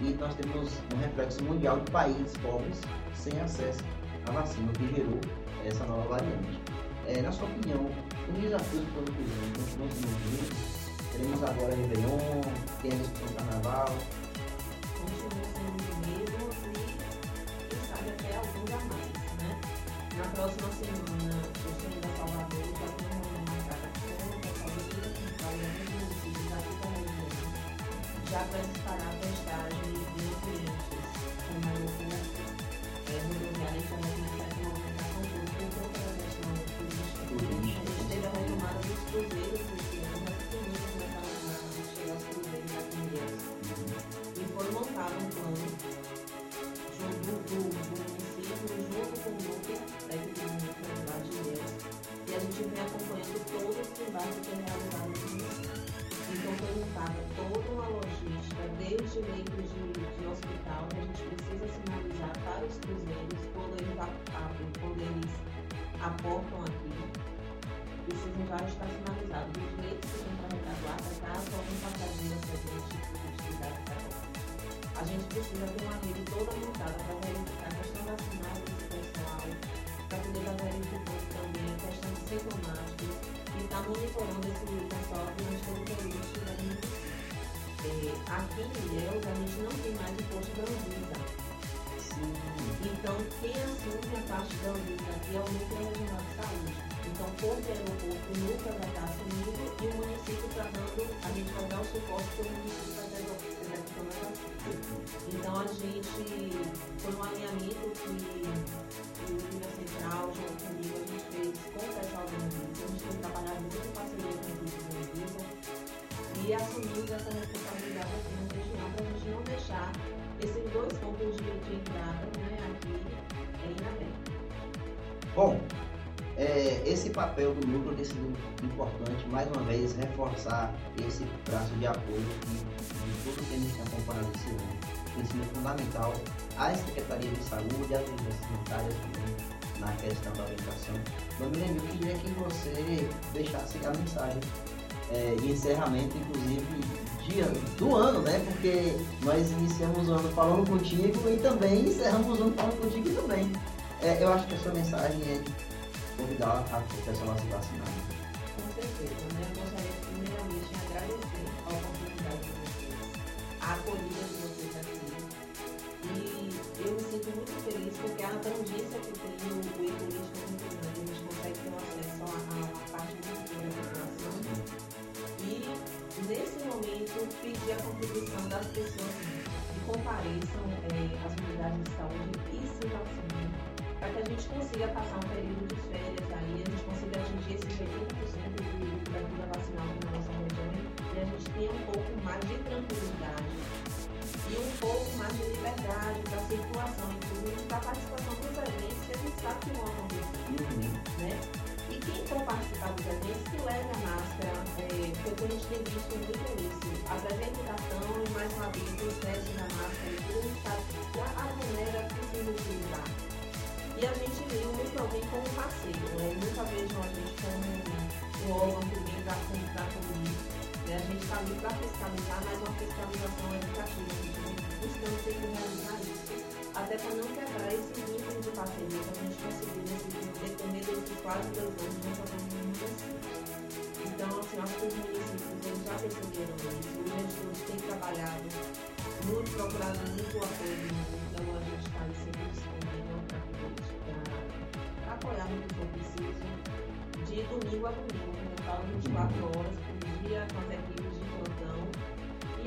E nós temos um reflexo mundial de países pobres sem acesso à vacina, o que gerou essa nova variante. É, na sua opinião, os desafios para o vem continuam sendo os mesmos? Teremos agora Réveillon, tem do Carnaval. continua sendo o mesmo e quem sabe até alguns a mais, né? Na próxima semana, já para disparar a testagem de clientes como aeroporto, é, rodoviária, a já vai começar essa movimentação toda por conta da questão turística. A gente teve a retomada dos cruzeiros ano, mas tem muitos começaram a chegar aos cruzeiros em Deus e foi montado um plano junto do, do município, junto com o núcleo da equipe lá de Deus. E a gente vem acompanhando todos os embarques que é realizado logística, desde leitos de, de hospital, que a gente precisa sinalizar para os cruzeiros quando eles abrem, quando eles aportam aqui. Precisam já estar sinalizados os leitos que tem para retaguarda, caso algum passageiro apresente dificuldade para a gente precisa ter uma rede toda montada para verificar a questão vacinal desse pessoal, para poder estar verificando também a questão de sintomáticos e estar monitorando esse pessoal É, Ilhéus, a gente não tem mais o posto da Anvisa. Então, quem assume a parte da Anvisa aqui é o Núcleo Regional de Saúde. Então, por aeroporto, o núcleo vai estar assumindo e o município está dando, a gente vai dar o suporte para o município executando a vacina. Então a gente foi um alinhamento que o Vila Central, junto comigo, a gente fez com o pessoal da Anvisa. A gente tem trabalhado muito em parceria com da Anvisa e assumimos essa responsabilidade aqui na não deixar esses dois pontos de, de entrada né, aqui em aberto. Bom, é, esse papel do núcleo tem sido importante, mais uma vez, reforçar esse braço de apoio que, de tudo que a gente acompanhado esse ano, tem sido fundamental às secretarias de saúde, às universidades sanitárias também, na questão da orientação. Domingo, eu queria que você deixasse a mensagem é, de encerramento, inclusive dia do ano, né? Porque nós iniciamos o ano falando contigo e também encerramos o ano falando contigo também. É, eu acho que a sua mensagem é convidar a pessoa a se vacinar. Com certeza, né? Eu gostaria primeiramente de agradecer a oportunidade de vocês, a acolhida de vocês aqui. E eu me sinto muito feliz porque a abrangência que tem o, o pedir a contribuição das pessoas que compareçam é, às unidades de saúde e se vacinem para que a gente consiga passar um período de férias aí, a gente consiga atingir esses 80% de cobertura vacinal na nossa região e a gente tenha um pouco mais de tranquilidade e um pouco mais de liberdade para circulação, inclusive para a participação dos eventos que a gente sabe que vão acontecer. Né? Quem for participar dos eventos, que leve a máscara, é, porque a gente tem visto muito isso. As apresentação e mais uma vez os testes da máscara e tudo, a que a galera precisa utilizar. E a gente viu muito alguém como parceiro, né? Nunca vejo a gente como um órgão que vem comunicar comigo. Né? A gente está ali para fiscalizar, mas uma fiscalização educativa. A gente buscando sempre realizar isso. Até para não quebrar esse vínculo de parceria que a gente conseguiu nesse decorrer desses quase dois anos não fazendo muito assim. Então, assim, acho que os municípios eles já perceberam isso. Os gestores têm trabalhado muito, procurado muito apoio. Então, a gente está aí sempre disponível para apoiar no que for preciso, de domingo a domingo, né? eu falo 24 horas por dia, com as equipes de.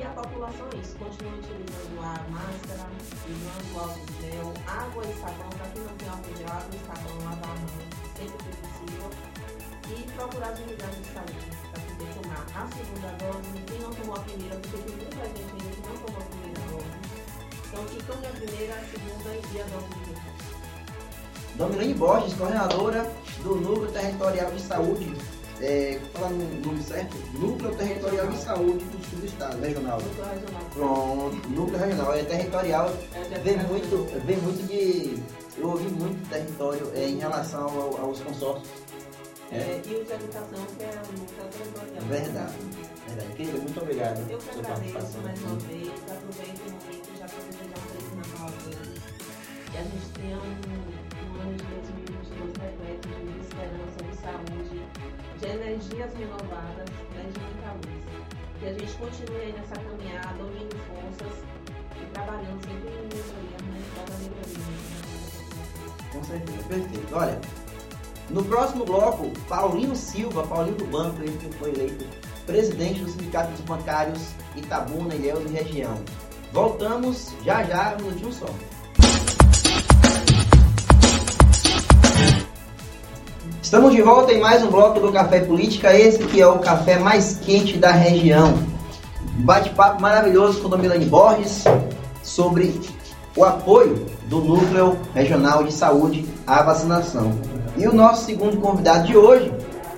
E a população é isso, continua utilizando a máscara, usando o álcool gel, água e sabão, para quem não tem álcool de água e sabão, lavar a mão sempre que possível. E procurar as unidades de saúde para poder tomar a segunda dose, quem não tomou a primeira, porque tem muita gente ainda que não tomou a primeira dose. Então, que tome a primeira, a segunda e a dose de reforço. Dominane Borges, coordenadora do Núcleo Territorial de Saúde, é, falando o nome certo, Núcleo Territorial de Saúde do do Estado, regional. Núcleo regional. Pronto, núcleo regional, é territorial, É, vem muito, vem muito de. Eu ouvi muito território é, em relação ao- aos consórcios. É, e o de habitação, que é o núcleo territorial. Verdade, verdade. Querida, muito obrigado Eu que agradeço mais uma vez, aproveito o momento já para desejar um feliz Natal a todos. Que a gente tenha um, um ano de 2022 repleto de esperança, de saúde, de energias renovadas, né, de muita luz. Que a gente continue aí nessa caminhada, unindo forças e trabalhando sempre em melhoria, né, para a melhoria. Com certeza, perfeito. Olha, no próximo bloco, Paulinho Silva, Paulinho do Banco, ele que foi eleito presidente do Sindicato dos Bancários Itabuna, Ilhéus e região. Voltamos já já, um minutinho só. Estamos de volta em mais um bloco do Café Política, esse que é o café mais quente da região. Bate-papo maravilhoso com Domilane Borges sobre o apoio do Núcleo Regional de Saúde à vacinação. E o nosso segundo convidado de hoje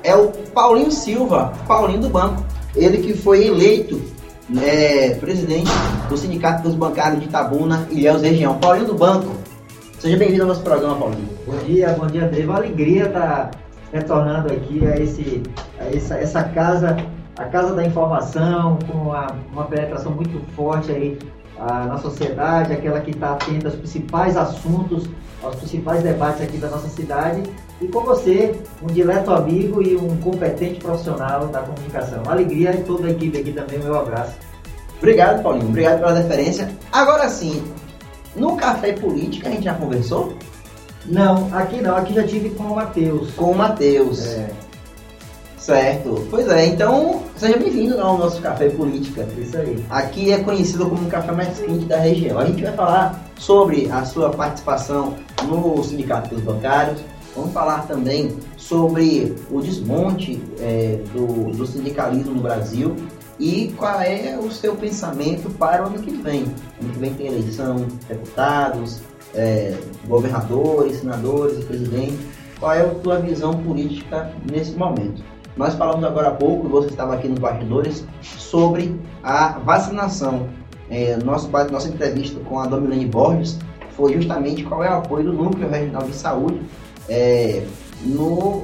é o Paulinho Silva, Paulinho do Banco. Ele que foi eleito é, presidente do Sindicato dos Bancários de Itabuna, Ilhéus Região. Paulinho do Banco, seja bem-vindo ao nosso programa, Paulinho. Bom dia, bom dia, André. Uma alegria estar retornando aqui a, esse, a essa, essa casa, a casa da informação, com a- uma penetração muito forte aí ah, na sociedade, aquela que está atenta aos principais assuntos, aos principais debates aqui da nossa cidade. E com você, um dileto amigo e um competente profissional da comunicação. Uma alegria e toda a equipe aqui também, meu abraço. Obrigado, Paulinho. Obrigado pela deferência. Agora sim, no Café Política a gente já conversou Não, aqui não, aqui já tive com o Matheus. com o Matheus. É, Certo. Pois é, então seja bem-vindo ao nosso Café Política. isso aí. Aqui é conhecido como o café mais quente da região. A gente vai falar sobre a sua participação no Sindicato dos Bancários. Vamos falar também sobre o desmonte é, do, do sindicalismo no Brasil e qual é o seu pensamento para o ano que vem. Ano que vem tem eleição, deputados, é, governadores, senadores e presidente. Qual é a tua visão política nesse momento? Nós falamos agora há pouco, você estava aqui nos bastidores, sobre a vacinação. É, nosso, nossa entrevista com a Domilene Borges foi justamente qual é o apoio do Núcleo Regional de Saúde é, no,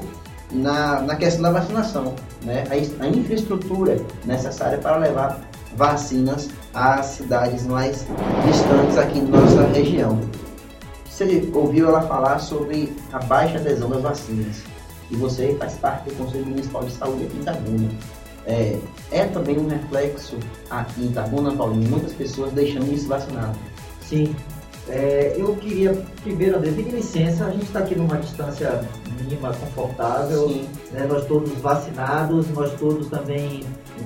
na, na questão da vacinação, né? a, a infraestrutura necessária para levar vacinas às cidades mais distantes aqui da nossa região. Você ouviu ela falar sobre a baixa adesão das vacinas e você faz parte do Conselho Municipal de Saúde aqui em Itabuna. É, é também um reflexo aqui em Itabuna, Paulinho, muitas pessoas deixando de se vacinar. Sim. É, eu queria, primeiro, André, pedir licença, a gente está aqui numa distância mínima, confortável, né, nós todos vacinados, nós todos também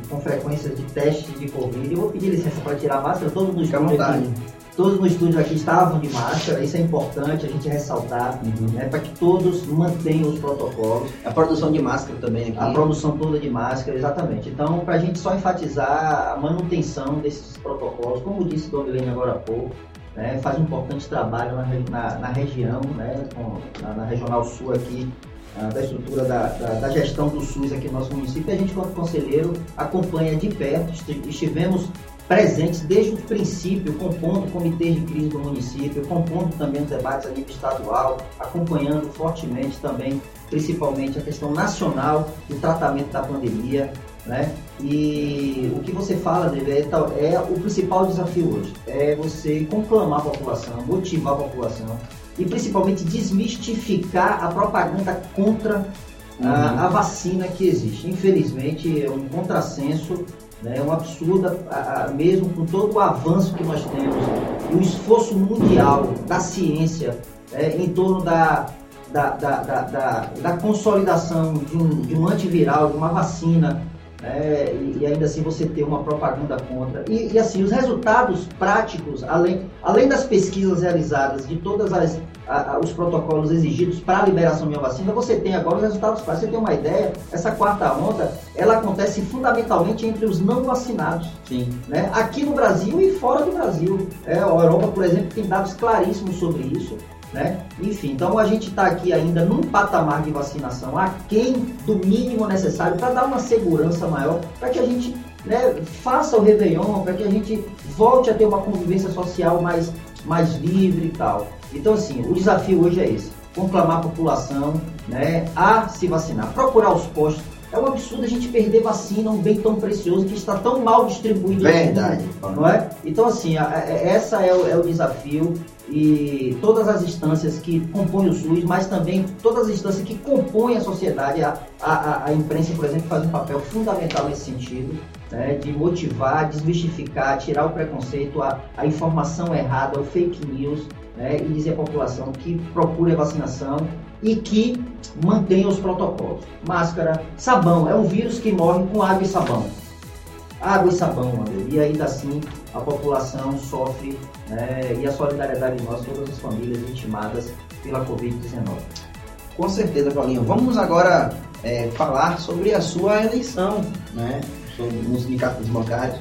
com frequência de teste de Covid. Eu vou pedir licença para tirar a máscara, todos no estúdio aqui. Todos no estúdio aqui estavam de máscara, isso é importante a gente ressaltar, uhum. né, para que todos mantenham os protocolos. A produção de máscara também aqui. A produção toda de máscara, exatamente. Então, para a gente só enfatizar a manutenção desses protocolos, como disse Dona Helena agora há pouco, né, faz um importante trabalho na, na, na região, né, com, na, na, Regional Sul aqui, da estrutura da, da, da, gestão do SUS aqui no nosso município. A gente, como conselheiro, acompanha de perto, estivemos presentes desde o princípio, compondo comitês de crise do município, compondo também os debates a nível estadual, acompanhando fortemente também, principalmente a questão nacional do tratamento da pandemia, né? E o que você fala, David, é, é o principal desafio hoje, é você conclamar a população, motivar a população e principalmente desmistificar a propaganda contra uhum. a, a, vacina que existe. Infelizmente, é um contrassenso? É um absurdo, mesmo com todo o avanço que nós temos, o esforço mundial da ciência é, em torno da, da, da, da, da consolidação de um, de um antiviral, de uma vacina, é, e, ainda assim você ter uma propaganda contra. E, e, assim, os resultados práticos, além, além das pesquisas realizadas, de todos os protocolos exigidos para a liberação de uma vacina, você tem agora os resultados práticos. Você tem uma ideia, essa quarta onda, ela acontece fundamentalmente entre os não vacinados. Sim. Né? Aqui no Brasil e fora do Brasil. É, a Europa, por exemplo, tem dados claríssimos sobre isso. Né? Enfim, então a gente está aqui ainda num patamar de vacinação aquém do mínimo necessário para dar uma segurança maior, para que a gente né, faça o Réveillon, para que a gente volte a ter uma convivência social mais, mais livre e tal. Então, assim, o desafio hoje é esse: conclamar a população né, a se vacinar, procurar os postos. É um absurdo a gente perder vacina, um bem tão precioso que está tão mal distribuído. Verdade. não é? Então, assim, a, a, essa é o, é o desafio e todas as instâncias que compõem o SUS, mas também todas as instâncias que compõem a sociedade, a, a, a imprensa, por exemplo, faz um papel fundamental nesse sentido, né, de motivar, desmistificar, tirar o preconceito, a, a informação errada, o fake news, né, e dizer à população que procure a vacinação e que mantenha os protocolos. Máscara, sabão, é um vírus que morre com água e sabão água e sabão, André. E ainda assim a população sofre né, e a solidariedade de nós, todas as famílias vitimadas pela Covid-19. Com certeza, Paulinho. Vamos agora é, falar sobre a sua eleição né, sobre, no Sindicato dos Bancários.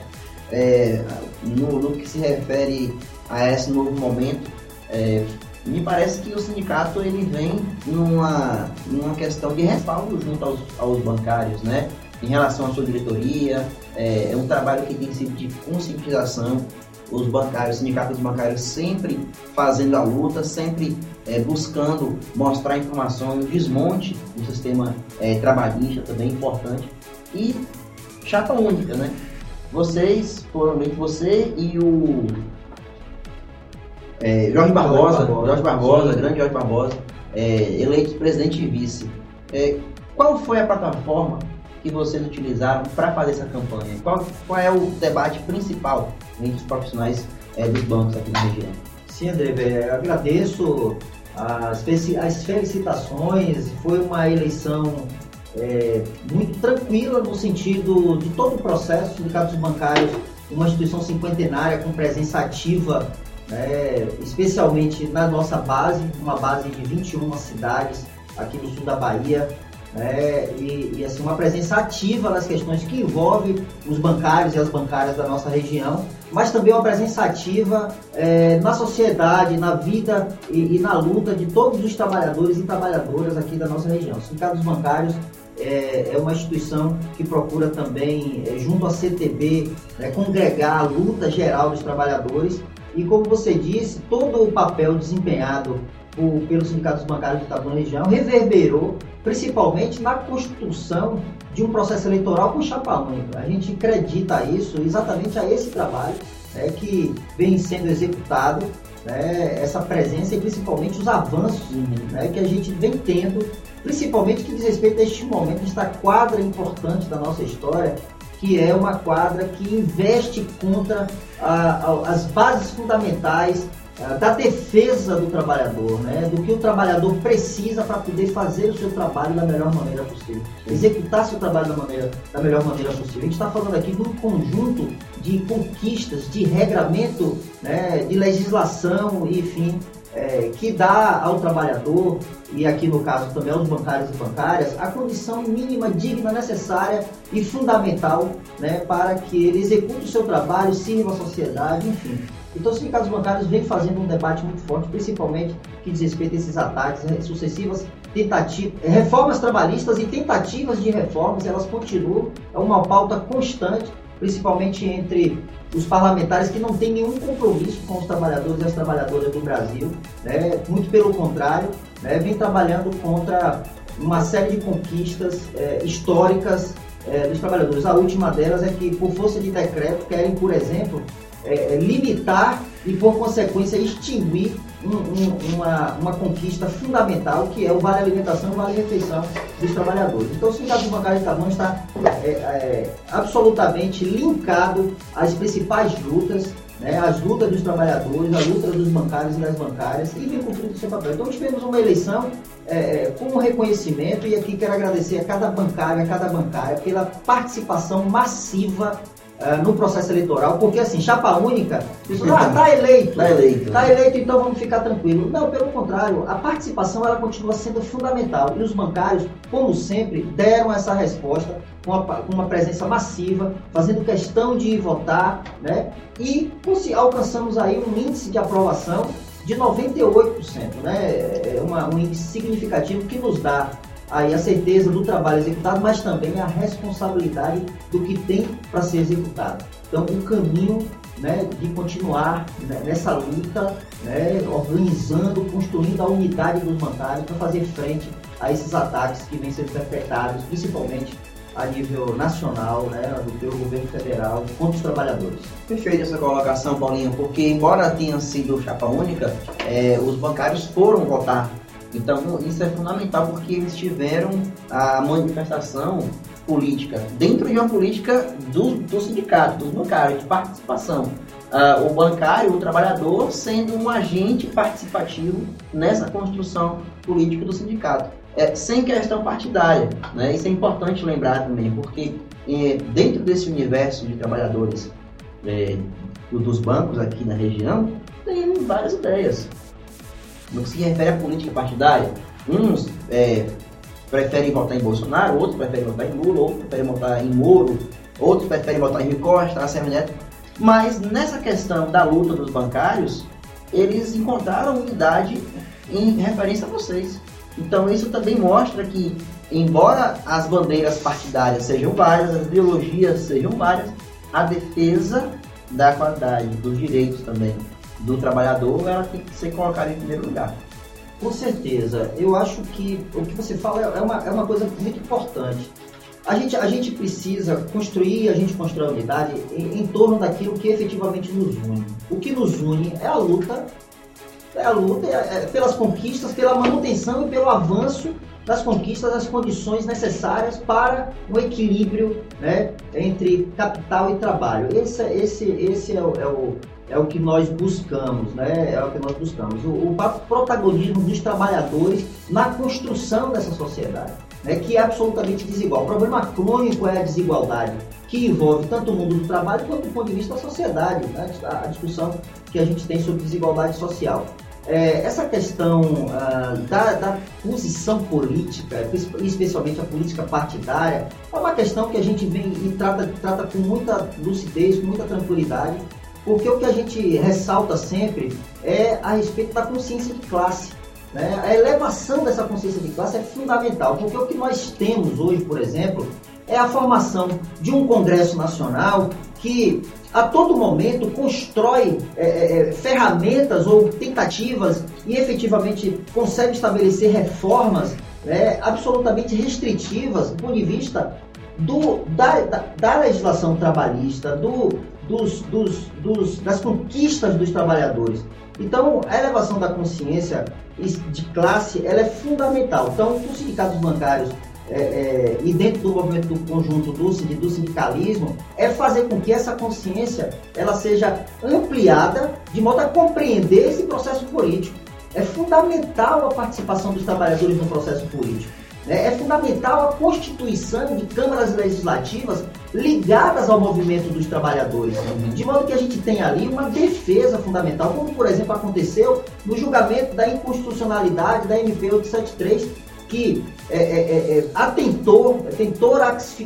É, no, no, que se refere a esse novo momento, é, me parece que o sindicato ele vem numa, numa questão de respaldo junto aos, aos bancários, né? em relação à sua diretoria. É, é um trabalho que tem sido de conscientização. Os bancários, sindicatos bancários sempre fazendo a luta, sempre é, buscando mostrar informação, o desmonte do sistema é, trabalhista também importante. E chapa única, né? Vocês, provavelmente você e o é, Jorge Barbosa, Jorge Barbosa, grande Jorge Barbosa, é, eleitos presidente e vice. É, qual foi a plataforma que vocês utilizaram para fazer essa campanha? Qual, qual, é o debate principal entre os profissionais é, dos bancos aqui na região? Sim, André, agradeço as, as felicitações. Foi uma eleição é, muito tranquila no sentido de todo o processo. Sindicatos bancários, uma instituição cinquentenária com presença ativa, né, especialmente na nossa base, uma base de 21 cidades aqui no sul da Bahia, né, e, e, assim, uma presença ativa nas questões que envolvem os bancários e as bancárias da nossa região, mas também uma presença ativa é, na sociedade, na vida e, e, na luta de todos os trabalhadores e trabalhadoras aqui da nossa região. O Sindicato dos Bancários é, é uma instituição que procura também, é, junto à CTB, né, congregar a luta geral dos trabalhadores e, como você disse, todo o papel desempenhado por, pelos sindicatos bancários de Itabuna região reverberou principalmente na construção de um processo eleitoral com chapa única. A gente acredita isso exatamente a esse trabalho né, que vem sendo executado, né, essa presença e principalmente os avanços né, que a gente vem tendo, principalmente que diz respeito a este momento, esta quadra importante da nossa história, que é uma quadra que investe contra as bases fundamentais da defesa do trabalhador, né? do que o trabalhador precisa para poder fazer o seu trabalho da melhor maneira possível, executar seu trabalho da, maneira, da melhor maneira possível. A gente está falando aqui de um conjunto de conquistas, de regramento, né? de legislação, enfim, é, que dá ao trabalhador, e aqui no caso também aos bancários e bancárias, a condição mínima, digna, necessária e fundamental né, para que ele execute o seu trabalho, sirva à sociedade, enfim. Então, os sindicatos bancários vem fazendo um debate muito forte, principalmente que diz respeito a esses ataques, né, sucessivas tentativas, reformas trabalhistas e tentativas de reformas, elas continuam, é uma pauta constante, principalmente entre os parlamentares que não têm nenhum compromisso com os trabalhadores e as trabalhadoras do Brasil, né? muito pelo contrário, né? vem trabalhando contra uma série de conquistas é, históricas é, dos trabalhadores. A última delas é que, por força de decreto, querem, por exemplo, é, limitar e, por consequência, extinguir um, um, uma, uma conquista fundamental que é o Vale Alimentação e o Vale Refeição dos trabalhadores. Então, o Sindicato Bancário de Tamanho está é, é, absolutamente linkado às principais lutas, né, as lutas dos trabalhadores, a luta dos bancários e das bancárias, e vem cumprindo seu papel. Então, tivemos uma eleição é, é, com um reconhecimento, e aqui quero agradecer a cada bancário, a cada bancária, pela participação massiva uh, no processo eleitoral, porque assim, chapa única, isso, ah, tá <laughs> eleito, tá eleito, tá eleito, então vamos ficar tranquilo. Não, pelo contrário, a participação ela continua sendo fundamental e os bancários, como sempre, deram essa resposta com uma, com uma presença massiva, fazendo questão de votar, né? E alcançamos aí um índice de aprovação de 98%, né? É uma, um índice significativo que nos dá aí a certeza do trabalho executado, mas também a responsabilidade do que tem para ser executado. Então, o caminho né, de continuar né, nessa luta, né, organizando, construindo a unidade dos bancários para fazer frente a esses ataques que vêm sendo perpetrados, principalmente a nível nacional, né, do pelo governo federal, contra os trabalhadores. Perfeita essa colocação, Paulinho, porque embora tenha sido chapa única, é, os bancários foram votar então, isso é fundamental porque eles tiveram a manifestação política dentro de uma política do, do sindicato, dos bancários, de participação. Uh, o bancário, o trabalhador, sendo um agente participativo nessa construção política do sindicato, é, sem questão partidária. Né? Isso é importante lembrar também, porque é, dentro desse universo de trabalhadores é, dos bancos aqui na região, tem várias ideias no que se refere à política partidária, uns é, preferem votar em Bolsonaro, outros preferem votar em Lula, outros preferem votar em Moro, outros preferem votar em Rio Costa, ACM Neto. Mas nessa questão da luta dos bancários, eles encontraram unidade em referência a vocês. Então isso também mostra que, embora as bandeiras partidárias sejam várias, as ideologias sejam várias, a defesa da qualidade, dos direitos também do trabalhador, ela tem que ser colocada em primeiro lugar. Com certeza. Eu acho que o que você fala é uma, é uma coisa muito importante. A gente, a gente precisa construir, a gente constrói a unidade em, em torno daquilo que efetivamente nos une. O que nos une é a luta, é a luta é, é, pelas conquistas, pela manutenção e pelo avanço das conquistas, das condições necessárias para o equilíbrio né, entre capital e trabalho. Esse, esse, esse é o, é o é o que nós buscamos, né? É o que nós buscamos. O, o protagonismo dos trabalhadores na construção dessa sociedade, né? que é absolutamente desigual. O problema crônico é a desigualdade, que envolve tanto o mundo do trabalho quanto o ponto de vista da sociedade, né? a discussão que a gente tem sobre desigualdade social. É, essa questão ah, da, da, posição política, especialmente a política partidária, é uma questão que a gente vem e trata, trata com muita lucidez, com muita tranquilidade, porque o que a gente ressalta sempre é a respeito da consciência de classe. Né? A elevação dessa consciência de classe é fundamental, porque o que nós temos hoje, por exemplo, é a formação de um Congresso Nacional que a todo momento constrói é, é, é ferramentas ou tentativas e efetivamente consegue estabelecer reformas né, absolutamente restritivas do ponto de vista do, da, da, da legislação trabalhista, do, dos, dos, dos, das conquistas dos trabalhadores. Então, a elevação da consciência de classe ela é fundamental. Então, os sindicatos bancários é, é, e dentro do movimento do conjunto do, do sindicalismo é fazer com que essa consciência ela seja ampliada de modo a compreender esse processo político. É fundamental a participação dos trabalhadores no processo político. Né? É fundamental a constituição de câmaras legislativas ligadas ao movimento dos trabalhadores, de modo que a gente tenha ali uma defesa fundamental, como por exemplo aconteceu no julgamento da inconstitucionalidade da MP 873, que é, é, é, é, atentou, tentou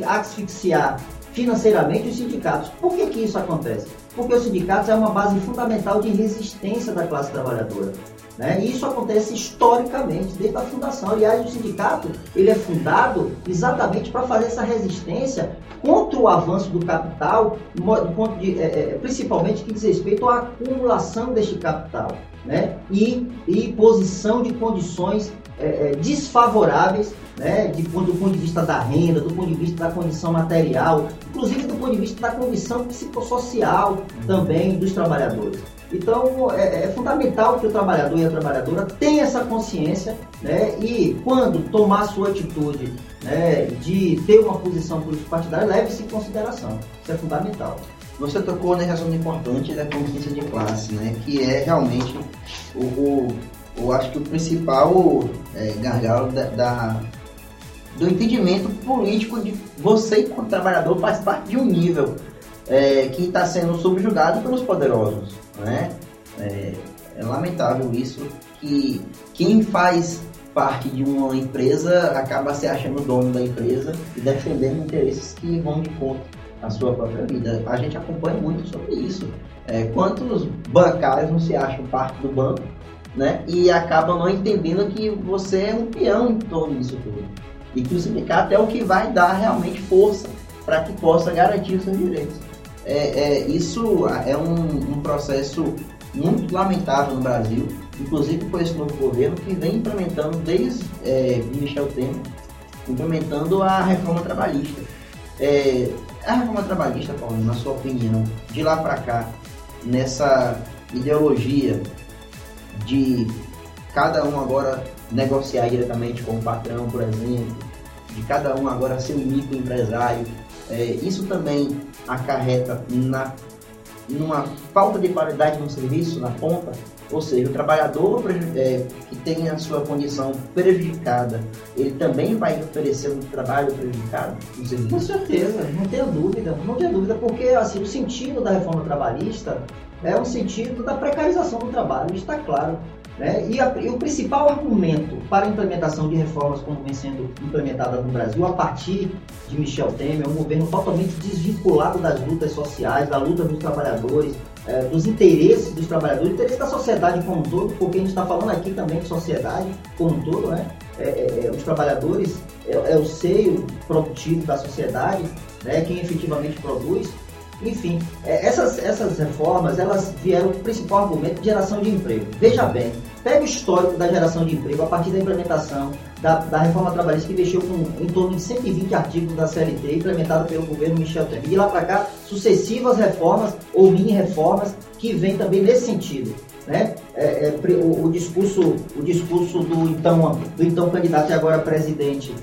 asfixiar financeiramente os sindicatos. Por que, que isso acontece? Porque os sindicatos é uma base fundamental de resistência da classe trabalhadora. Né? E isso acontece historicamente, desde a fundação. Aliás, o sindicato ele é fundado exatamente para fazer essa resistência contra o avanço do capital, é, é, principalmente que diz respeito à acumulação deste capital né? e, e posição de condições é, é, desfavoráveis né, de, do ponto de vista da renda, do ponto de vista da condição material, inclusive do ponto de vista da condição psicossocial também dos trabalhadores. Então, é, é, fundamental que o trabalhador e a trabalhadora tenham essa consciência né, e, quando tomar sua atitude né, de ter uma posição político-partidária, leve-se em consideração. Isso é fundamental. Você tocou na razão importante da consciência de classe, né, que é realmente o, o acho que o principal é, gargalo da, da, do entendimento político de você, como trabalhador, faz parte de um nível é, que está sendo subjugado pelos poderosos. Né? É, é lamentável isso, que quem faz parte de uma empresa acaba se achando dono da empresa e defendendo interesses que vão de conta à sua própria vida. A gente acompanha muito sobre isso. É, quantos bancários não se acham parte do banco né? E acabam não entendendo que você é um peão em torno disso tudo. E que o sindicato é o que vai dar realmente força para que possa garantir os seus direitos. É, é isso é um, um, processo muito lamentável no Brasil, inclusive por esse novo governo que vem implementando desde é, Michel Temer, implementando a reforma trabalhista. É, a reforma trabalhista, Paulo, na sua opinião, de lá para cá, nessa ideologia de cada um agora negociar diretamente com o patrão, por exemplo, de cada um agora ser um microempresário. É, isso também acarreta na, numa falta de qualidade no serviço, na ponta, ou seja, o trabalhador é, que tem a sua condição prejudicada, ele também vai oferecer um trabalho prejudicado no serviço? Com certeza, não tenho dúvida, não tenho dúvida, porque assim, o sentido da reforma trabalhista é um sentido da precarização do trabalho, está claro. Né? E, a, e, o principal argumento para a implementação de reformas como vem sendo implementada no Brasil a partir de Michel Temer, um governo totalmente desvinculado das lutas sociais, da luta dos trabalhadores, é, dos interesses dos trabalhadores, interesse da sociedade como um todo, porque a gente está falando aqui também de sociedade como um todo, né? É, é, é os trabalhadores é, é, o seio produtivo da sociedade, né? quem efetivamente produz. Enfim, é, essas, essas reformas, elas vieram o principal argumento de geração de emprego. Veja bem, pega o histórico da geração de emprego a partir da implementação da, da reforma trabalhista que mexeu com em torno de 120 artigos da CLT implementada pelo governo Michel Temer. E lá para cá, sucessivas reformas ou mini-reformas que vêm também nesse sentido. Né? É, é, o, o, discurso, o discurso do então, do então candidato e agora presidente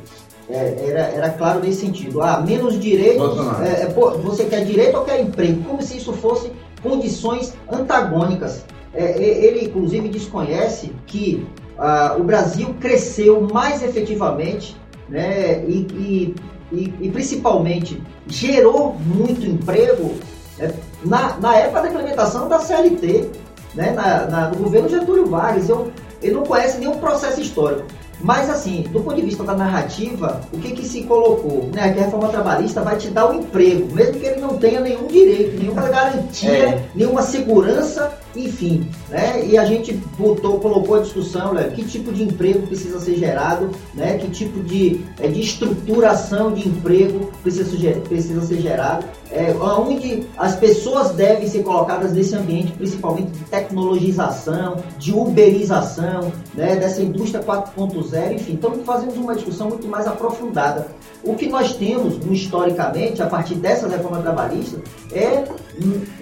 é, era, era claro nesse sentido. Ah, menos direitos. É, é, pô, você quer direito ou quer emprego? Como se isso fosse condições antagônicas. É, ele, inclusive, desconhece que ah, o Brasil cresceu mais efetivamente né, e, e, e, e principalmente gerou muito emprego né, na, na época da implementação da CLT, né, na, na, no governo Getúlio Vargas. Eu, ele não conhece nenhum processo histórico. Mas assim, do ponto de vista da narrativa, o que, que se colocou? Né? Que a reforma trabalhista vai te dar um emprego, mesmo que ele não tenha nenhum direito, nenhuma <laughs> garantia, é. nenhuma segurança enfim, né? E a gente botou, colocou a discussão, né? que tipo de emprego precisa ser gerado, né? Que tipo de, é, de estruturação de emprego precisa, precisa ser gerado, é, onde as pessoas devem ser colocadas nesse ambiente, principalmente de tecnologização, de uberização, né? Dessa indústria 4.0, enfim. Então fazemos uma discussão muito mais aprofundada. O que nós temos, historicamente, a partir dessa reforma trabalhista, é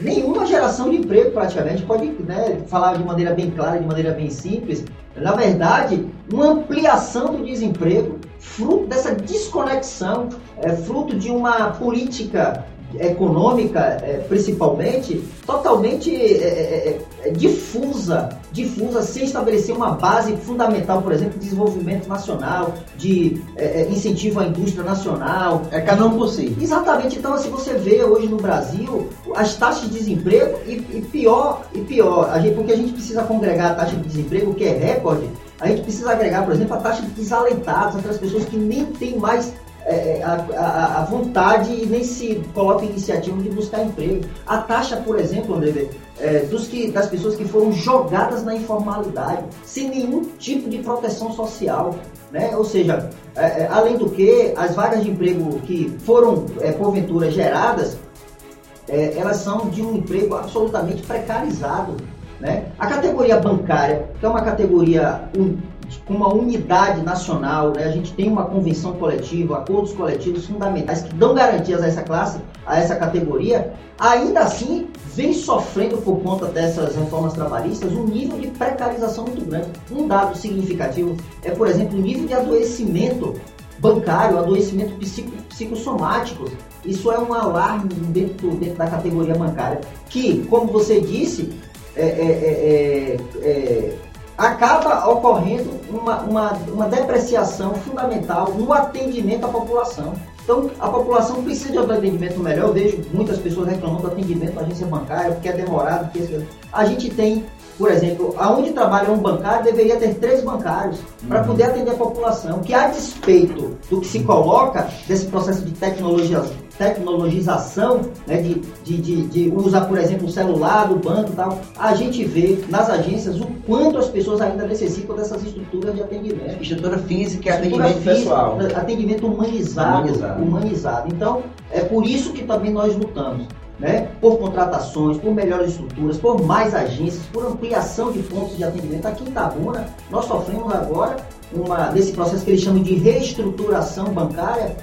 nenhuma geração de emprego praticamente, pode né, falar de maneira bem clara, de maneira bem simples, na verdade, uma ampliação do desemprego, fruto dessa desconexão, é, fruto de uma política econômica, é, principalmente, totalmente é, é, é, difusa, difusa, sem estabelecer uma base fundamental, por exemplo, de desenvolvimento nacional, de é, é, incentivo à indústria nacional. É cada um por si. Exatamente. Então, assim, você vê hoje no Brasil as taxas de desemprego e, e pior, e pior, a gente, porque a gente precisa congregar a taxa de desemprego, que é recorde, a gente precisa agregar, por exemplo, a taxa de desalentados, aquelas pessoas que nem têm mais é, é, a, a, a, vontade e nem se coloca iniciativa de buscar emprego. A taxa, por exemplo, André, é, dos que, das pessoas que foram jogadas na informalidade, sem nenhum tipo de proteção social. Né? Ou seja, é, é além do que, as vagas de emprego que foram, é, porventura, geradas, elas são de um emprego absolutamente precarizado. Né? A categoria bancária, que é uma categoria uma unidade nacional, né? a gente tem uma convenção coletiva, acordos coletivos fundamentais que dão garantias a essa classe, a essa categoria, ainda assim vem sofrendo por conta dessas reformas trabalhistas um nível de precarização muito grande. Um dado significativo é, por exemplo, o nível de adoecimento bancário, adoecimento psico, psicossomático. Isso é um alarme dentro, dentro da categoria bancária, que, como você disse, é, é, é, é acaba ocorrendo uma, uma, uma depreciação fundamental no atendimento à população. Então, a população precisa de um atendimento melhor. Eu vejo muitas pessoas reclamando do atendimento da agência bancária, porque é demorado. Porque a gente tem, por exemplo, aonde trabalha um bancário, deveria ter três bancários para uhum. poder atender a população, que a despeito do que se coloca desse processo de tecnologia, tecnologização, né, de, de, de, de, usar, por exemplo, o celular do banco e tal, a gente vê nas agências o quanto as pessoas ainda necessitam dessas estruturas de atendimento. Estrutura física e atendimento física, pessoal. Atendimento humanizado, humanizado, humanizado. Então, é por isso que também nós lutamos. Né, por contratações, por melhores estruturas, por mais agências, por ampliação de pontos de atendimento. Aqui em Itabuna, nós sofremos agora uma, nesse processo que eles chamam de reestruturação bancária,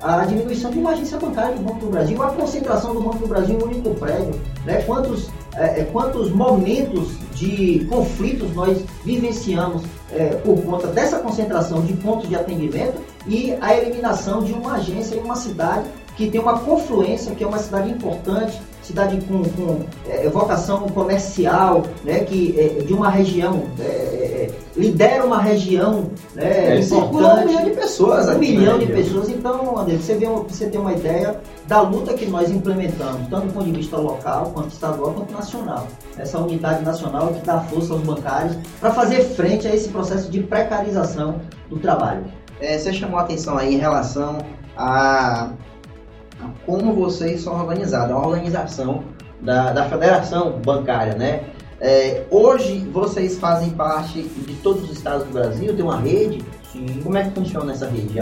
a diminuição de uma agência bancária do Banco do Brasil, a concentração do Banco do Brasil em um único prédio, né? quantos, é, é, quantos momentos de conflitos nós vivenciamos é, por conta dessa concentração de pontos de atendimento e a eliminação de uma agência em uma cidade que tem uma confluência, que é uma cidade importante, cidade com, com é, vocação comercial, né, que é, de uma região, é, é lidera uma região né, é, importante. um milhão de pessoas. Um milhão de pessoas. Então, André, você, vê, você tem uma ideia da luta que nós implementamos, tanto do ponto de vista local, quanto estadual, quanto nacional. Essa unidade nacional que dá força aos bancários para fazer frente a esse processo de precarização do trabalho. É, você chamou a atenção aí em relação a como vocês são organizados, a organização da, da federação bancária, né? É, hoje vocês fazem parte de todos os estados do Brasil, tem uma rede. Sim. Como é que funciona essa rede?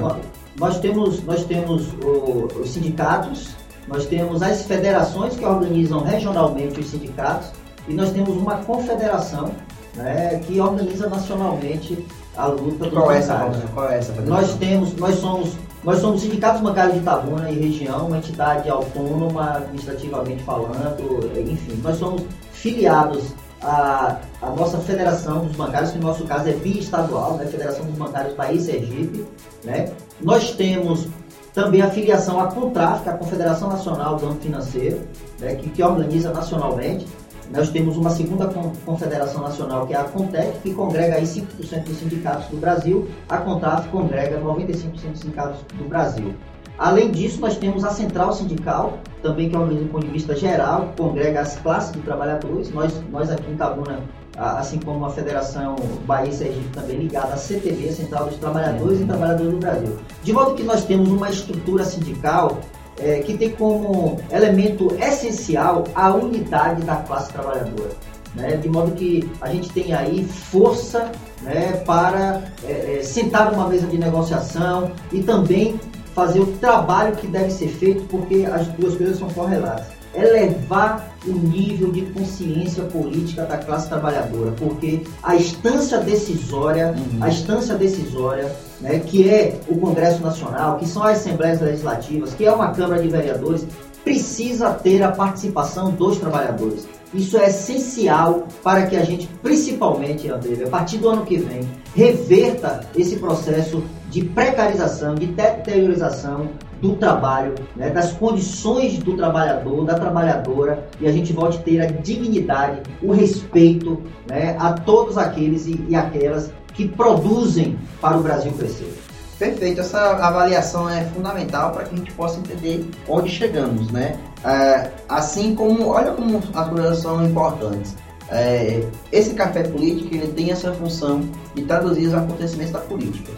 Nós temos, nós temos o, os sindicatos, nós temos as federações que organizam regionalmente os sindicatos e nós temos uma confederação né, que organiza nacionalmente a luta do Qual é essa? Qual é essa? Nós temos, nós somos nós somos sindicatos bancários de Itabuna e região, uma entidade autônoma, administrativamente falando, enfim, nós somos filiados à, à nossa Federação dos Bancários, que no nosso caso é biestadual, né? Federação dos Bancários País Sergipe. Né? Nós temos também a filiação à Contraf, é a Confederação Nacional do Banco Financeiro, né? que, que organiza nacionalmente. Nós temos uma segunda confederação nacional, que é a CONTEC, que congrega aí 5% dos sindicatos do Brasil. A CONTAF congrega 95% dos sindicatos do Brasil. Além disso, nós temos a Central Sindical, também que é organiza do ponto de vista geral, que congrega as classes de trabalhadores. Nós, nós aqui em Cabuna, assim como a Federação Bahia e Sergipe também ligada à CTB, Central dos Trabalhadores e Trabalhadores do Brasil. De modo que nós temos uma estrutura sindical é, que tem como elemento essencial a unidade da classe trabalhadora. né, de modo que a gente tem aí força né, para é, é, sentar numa mesa de negociação e também fazer o trabalho que deve ser feito, porque as duas coisas são correlatas. Elevar o nível de consciência política da classe trabalhadora, porque a instância decisória, uhum. a instância decisória, né, que é o Congresso Nacional, que são as Assembleias Legislativas, que é uma Câmara de Vereadores, precisa ter a participação dos trabalhadores. Isso é essencial para que a gente, principalmente, André, a partir do ano que vem, reverta esse processo de precarização, de deteriorização do trabalho, né, das condições do trabalhador, da trabalhadora, e a gente volte a ter a dignidade, o respeito né, a todos aqueles e, e aquelas que produzem para o Brasil crescer. Perfeito, essa avaliação é fundamental para que a gente possa entender onde chegamos, né? É, assim como, olha como as coisas são importantes. É, esse café político ele tem essa função de traduzir os acontecimentos da política.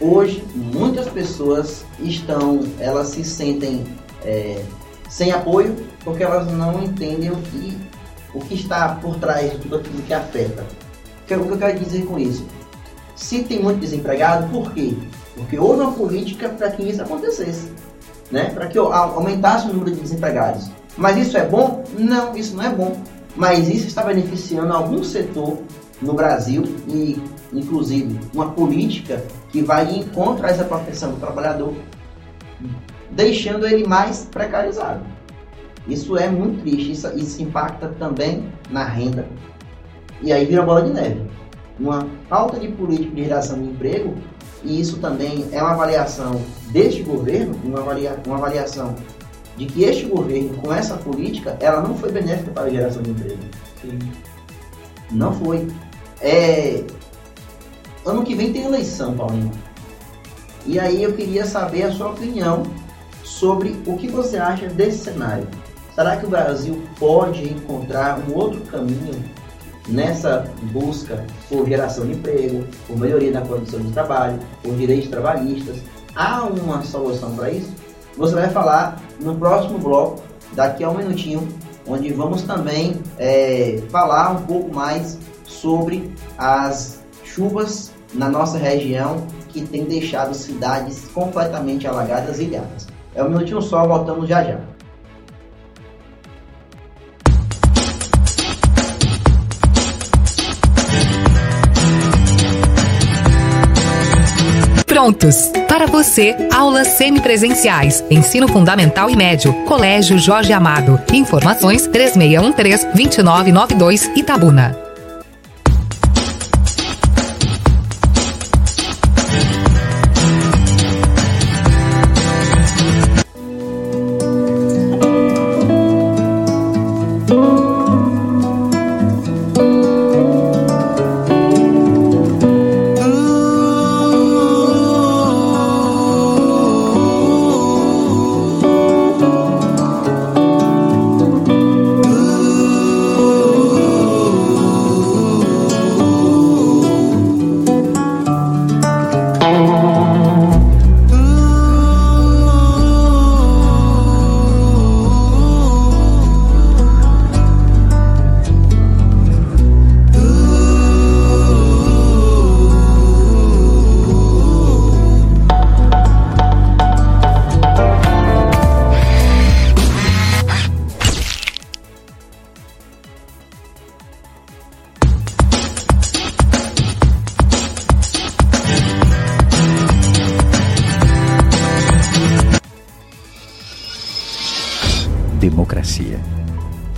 Hoje, muitas pessoas estão, elas se sentem é, sem apoio porque elas não entendem o que, o que está por trás de tudo aquilo que afeta. O que eu quero dizer com isso? Se tem muito desempregado, por quê? Porque houve uma política para que isso acontecesse, né? para que aumentasse o número de desempregados. Mas isso é bom? Não, isso não é bom. Mas isso está beneficiando algum setor no Brasil e, inclusive, uma política que vai em contra essa proteção do trabalhador, deixando ele mais precarizado. Isso é muito triste, isso, isso impacta também na renda. E aí vira bola de neve. Uma falta de política de geração de emprego, e isso também é uma avaliação deste governo, uma, avalia, uma avaliação de que este governo, com essa política, ela não foi benéfica para a geração de emprego. Sim. Não foi. É, ano que vem tem eleição, Paulinho. E aí eu queria saber a sua opinião sobre o que você acha desse cenário. Será que o Brasil pode encontrar um outro caminho nessa busca por geração de emprego, por melhoria na condição de trabalho, por direitos trabalhistas? Há uma solução para isso? Você vai falar no próximo bloco, daqui a um minutinho, onde vamos também é, falar um pouco mais sobre as chuvas na nossa região que tem deixado cidades completamente alagadas e ilhadas. É um minutinho só, voltamos já já. Prontos! Para você, aulas semipresenciais, ensino fundamental e médio, Colégio Jorge Amado. Informações 3613-2992 Itabuna.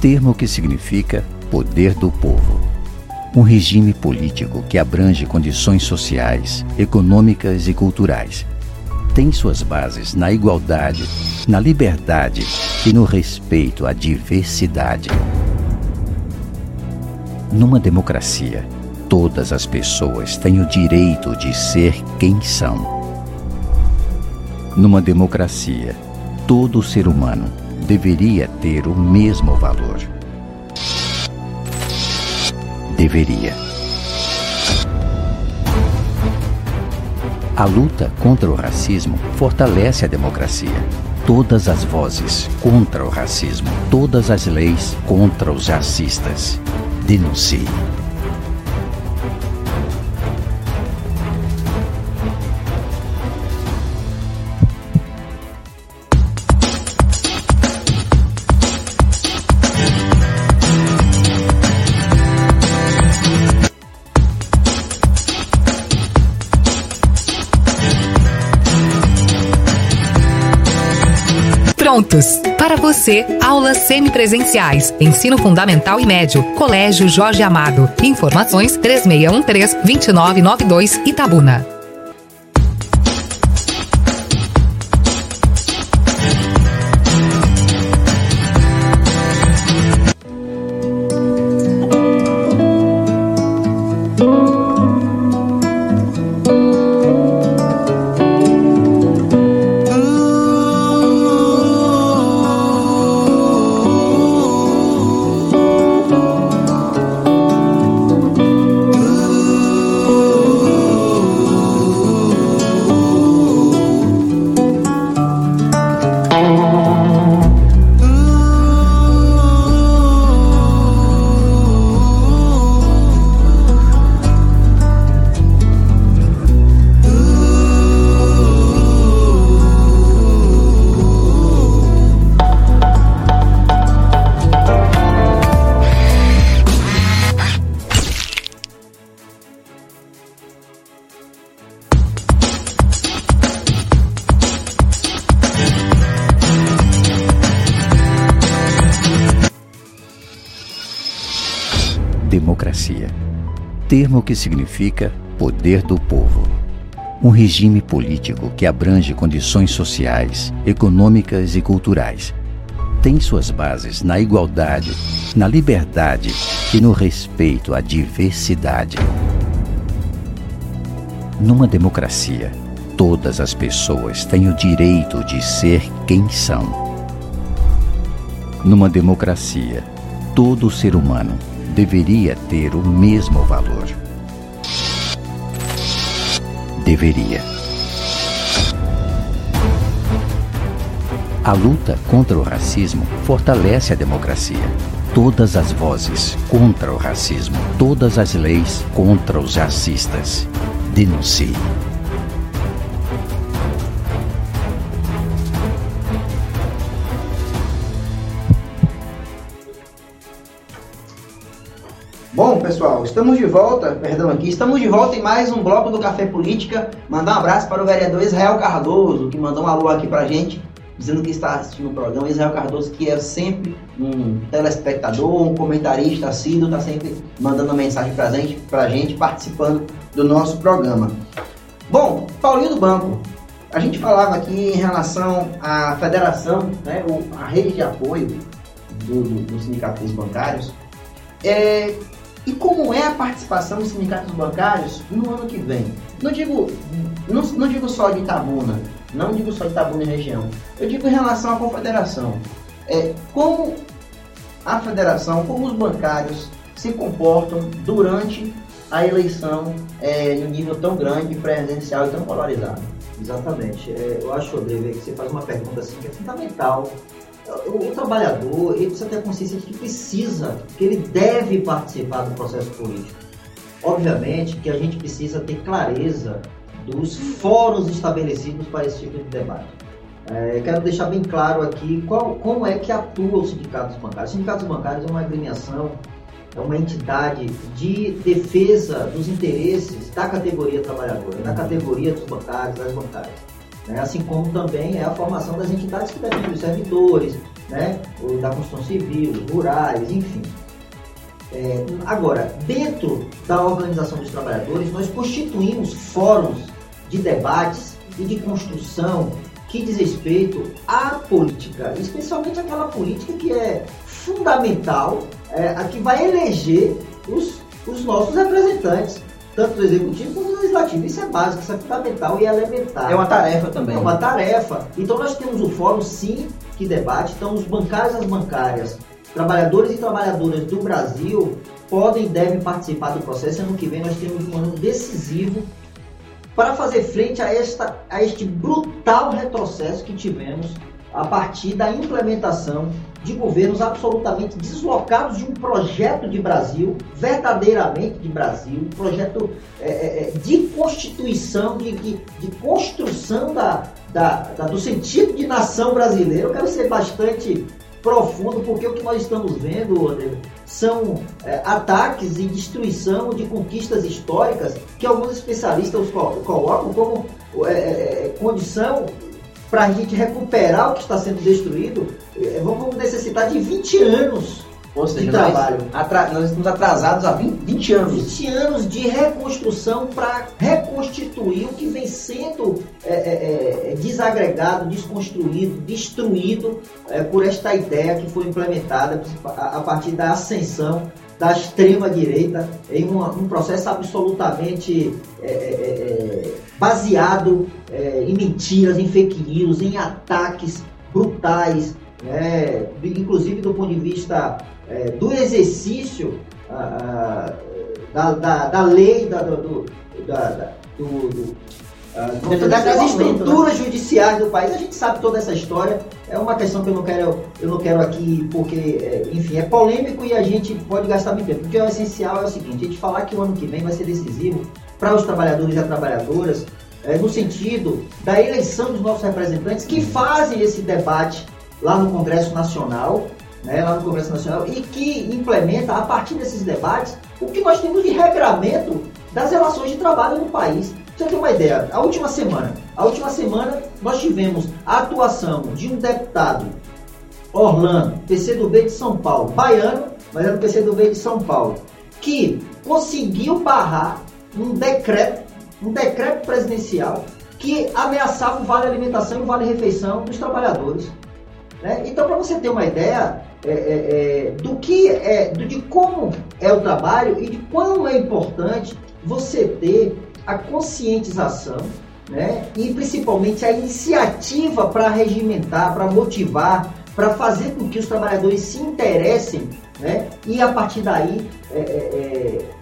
Termo que significa poder do povo. Um regime político que abrange condições sociais, econômicas e culturais. Tem suas bases na igualdade, na liberdade e no respeito à diversidade. Numa democracia, todas as pessoas têm o direito de ser quem são. Numa democracia, todo ser humano deveria ter o mesmo valor. Deveria. A luta contra o racismo fortalece a democracia. Todas as vozes contra o racismo, todas as leis contra os racistas. Denuncie. Prontos! Para você, aulas semipresenciais, ensino fundamental e médio, Colégio Jorge Amado. Informações 3613-2992 Itabuna. Que significa poder do povo. Um regime político que abrange condições sociais, econômicas e culturais. Tem suas bases na igualdade, na liberdade e no respeito à diversidade. Numa democracia, todas as pessoas têm o direito de ser quem são. Numa democracia, todo ser humano deveria ter o mesmo valor. Deveria. A luta contra o racismo fortalece a democracia. Todas as vozes contra o racismo, todas as leis contra os racistas. Denuncie. Pessoal, estamos de volta, perdão aqui, estamos de volta em mais um bloco do Café Política. Mandar um abraço para o vereador Israel Cardoso, que mandou um alô aqui pra gente, dizendo que está assistindo o programa. Israel Cardoso, que é sempre um telespectador, um comentarista assíduo, está sempre mandando mensagem pra gente, pra gente, participando do nosso programa. Bom, Paulinho do Banco, a gente falava aqui em relação à federação, né, a rede de apoio do, do, dos sindicatos bancários. É, e como é a participação dos sindicatos bancários no ano que vem? Não digo, não, não digo só de Itabuna, não digo só de Itabuna e região. Eu digo em relação à confederação. É, como a federação, como os bancários se comportam durante a eleição é, em um nível tão grande, presencial e tão polarizado. Exatamente. É, eu acho, Rodrigo, que você faz uma pergunta assim que é fundamental o, trabalhador ele precisa ter consciência de que precisa, que ele deve participar do processo político. Obviamente que a gente precisa ter clareza dos fóruns estabelecidos para esse tipo de debate. É, quero deixar bem claro aqui qual, como é que atua o sindicato dos bancários. O sindicato dos bancários é uma agremiação, é uma entidade de defesa dos interesses da categoria trabalhadora, da categoria dos bancários, das bancárias. Né? Assim como também é a formação das entidades que defendem os servidores, né? da construção civil, rurais, enfim. É, agora, dentro da organização dos trabalhadores, nós constituímos fóruns de debates e de construção que diz respeito à política, especialmente aquela política que é fundamental, é, a que vai eleger os, os nossos representantes tanto do executivo quanto do legislativo. Isso é básico, isso é fundamental e elementar. É uma tarefa também. É uma tarefa. Então nós temos o fórum sim que debate, então os bancários e as bancárias, trabalhadores e trabalhadoras do Brasil podem e devem participar do processo. Ano que vem nós temos um ano decisivo para fazer frente a, esta, a este brutal retrocesso que tivemos a partir da implementação de governos absolutamente deslocados de um projeto de Brasil, verdadeiramente de Brasil, um projeto é, é, é de constituição, de, de, de construção da, da, da, do sentido de nação brasileira. Eu quero ser bastante profundo, porque o que nós estamos vendo, são é, ataques e destruição de conquistas históricas que alguns especialistas colocam como é, é, é condição para a gente recuperar o que está sendo destruído, é, vamos necessitar de 20 anos ou seja, de trabalho. Nós, nós, estamos atrasados há 20, 20 anos. 20 anos de reconstrução para reconstituir o que vem sendo é, é, é, desagregado, desconstruído, destruído é, por esta ideia que foi implementada a, a partir da ascensão da extrema-direita em uma, um processo absolutamente é, é, é baseado é, em mentiras, em fake news, em ataques brutais, né? inclusive do ponto de vista é, do exercício da, da, da, lei, da, do, da, do, do uh, das né? estruturas né? judiciais do país, a gente sabe toda essa história. É uma questão que eu não quero, eu não quero aqui, porque, é, enfim, é polêmico e a gente pode gastar muito tempo. Porque o essencial é o seguinte: a gente falar que o ano que vem vai ser decisivo para os trabalhadores e as trabalhadoras, é, no sentido da eleição dos nossos representantes que fazem esse debate lá no Congresso Nacional né, lá no Congresso Nacional, e que implementa, a partir desses debates, o que nós temos de regramento das relações de trabalho no país. Você ter uma ideia, a última semana, a última semana nós tivemos a atuação de um deputado Orlando, PCdoB de São Paulo, baiano, mas é do PCdoB de São Paulo, que conseguiu barrar um decreto, um decreto presidencial que ameaçava o vale alimentação e o vale refeição dos trabalhadores. Né? Então, para você ter uma ideia, é, é, é, do que é, de como é o trabalho e de quão é importante você ter a conscientização, né? E principalmente a iniciativa para regimentar, para motivar, para fazer com que os trabalhadores se interessem, né? E a partir daí é, é, é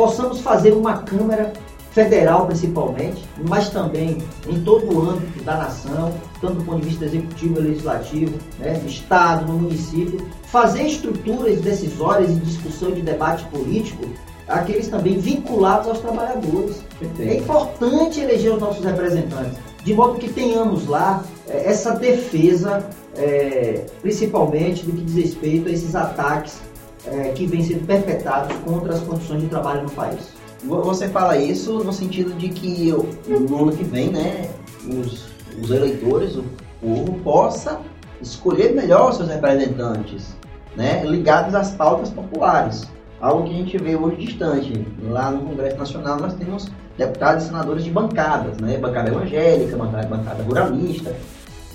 possamos fazer uma câmara federal principalmente, mas também em todo o âmbito da nação, tanto do ponto de vista executivo e legislativo, né, do Estado, no município, fazer estruturas decisórias e discussão de debate político, aqueles também vinculados aos trabalhadores. Perfeito. É importante eleger os nossos representantes, de modo que tenhamos lá é, essa defesa, é, principalmente do que diz respeito a esses ataques é, que vêm sendo perpetrados contra as condições de trabalho no país. Você fala isso no sentido de que no ano que vem, né, os, os eleitores, o povo, possa escolher melhor os seus representantes, né, ligados às pautas populares. Algo que a gente vê hoje distante. Lá no Congresso Nacional nós temos deputados e senadores de bancadas, né, bancada evangélica, bancada, bancada ruralista,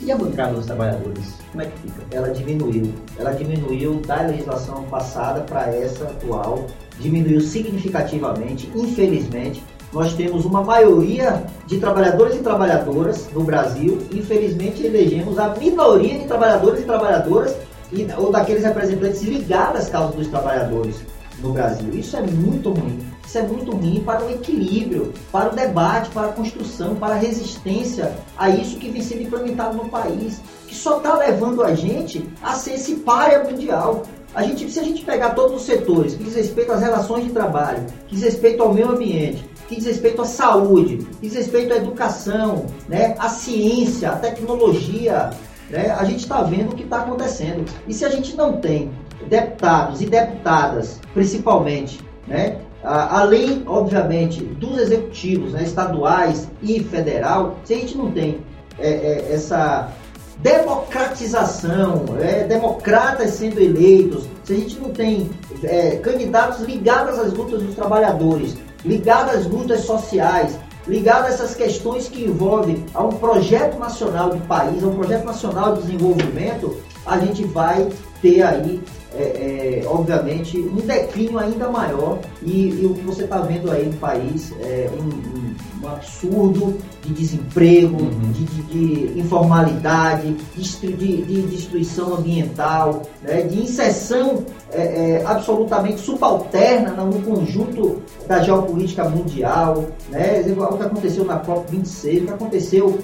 e a bancada dos trabalhadores, como é que fica? Ela diminuiu. Ela diminuiu da legislação passada para essa atual diminuiu significativamente, infelizmente. Nós temos uma maioria de trabalhadores e trabalhadoras no Brasil, infelizmente elegemos a minoria de trabalhadores e trabalhadoras e, ou daqueles representantes ligados às causas dos trabalhadores no Brasil. Isso é muito ruim. Isso é muito ruim para o equilíbrio, para o debate, para a construção, para a resistência a isso que vem sendo implementado no país, que só está levando a gente a ser esse párea mundial. A gente, se a gente pegar todos os setores que diz respeito às relações de trabalho, que diz respeito ao meio ambiente, que diz respeito à saúde, que diz respeito à educação, né, à ciência, à tecnologia, né, a gente está vendo o que está acontecendo. E se a gente não tem deputados e deputadas, principalmente, né, além, obviamente, dos executivos né, estaduais e federal, se a gente não tem é, é, essa democratização, é, democratas sendo eleitos, se a gente não tem é, candidatos ligados às lutas dos trabalhadores, ligados às lutas sociais, ligados a essas questões que envolvem a um projeto nacional de país, a um projeto nacional de desenvolvimento, a gente vai ter aí é, é, obviamente, um declínio ainda maior e, e o que você está vendo aí no país é um, um, absurdo de desemprego, uhum. de, de, de, informalidade, de, de, destruição ambiental, né, de inserção é, é, absolutamente subalterna no conjunto da geopolítica mundial, né, o que aconteceu na COP26, o que aconteceu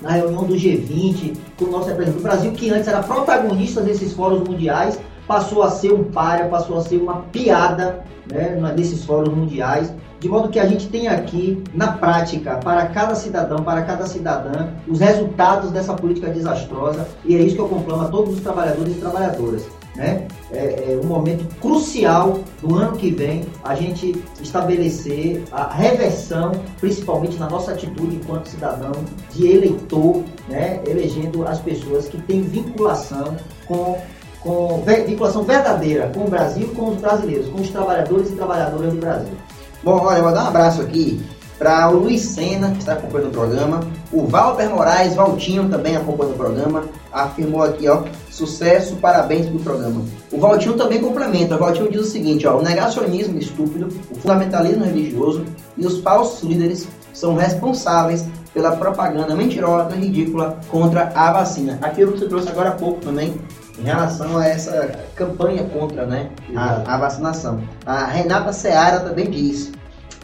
na reunião do G20, com o nosso representante. O Brasil, que antes era protagonista desses fóruns mundiais, passou a ser um páreo, passou a ser uma piada né, desses fóruns mundiais. De modo que a gente tem aqui, na prática, para cada cidadão, para cada cidadã, os resultados dessa política desastrosa, e é isso que eu conclamo a todos os trabalhadores e trabalhadoras. Né? É, é um momento crucial do ano que vem a gente estabelecer a reversão, principalmente na nossa atitude enquanto cidadão, de eleitor, né? elegendo as pessoas que têm vinculação com com vinculação verdadeira com o Brasil, com os brasileiros, com os trabalhadores e trabalhadoras do Brasil. Bom, olha, eu vou dar um abraço aqui para o Luiz Sena, que está acompanhando o programa, o Walter Moraes, Valtinho também acompanhando o programa, afirmou aqui, ó, sucesso, parabéns pelo programa. O Valtinho também complementa, o Valtinho diz o seguinte, ó, o negacionismo estúpido, o fundamentalismo religioso e os falsos líderes são responsáveis pela propaganda mentirosa e ridícula contra a vacina. Aquilo que você trouxe agora há pouco também, em relação a essa campanha contra né, a, a, vacinação. A Renata Seara também diz: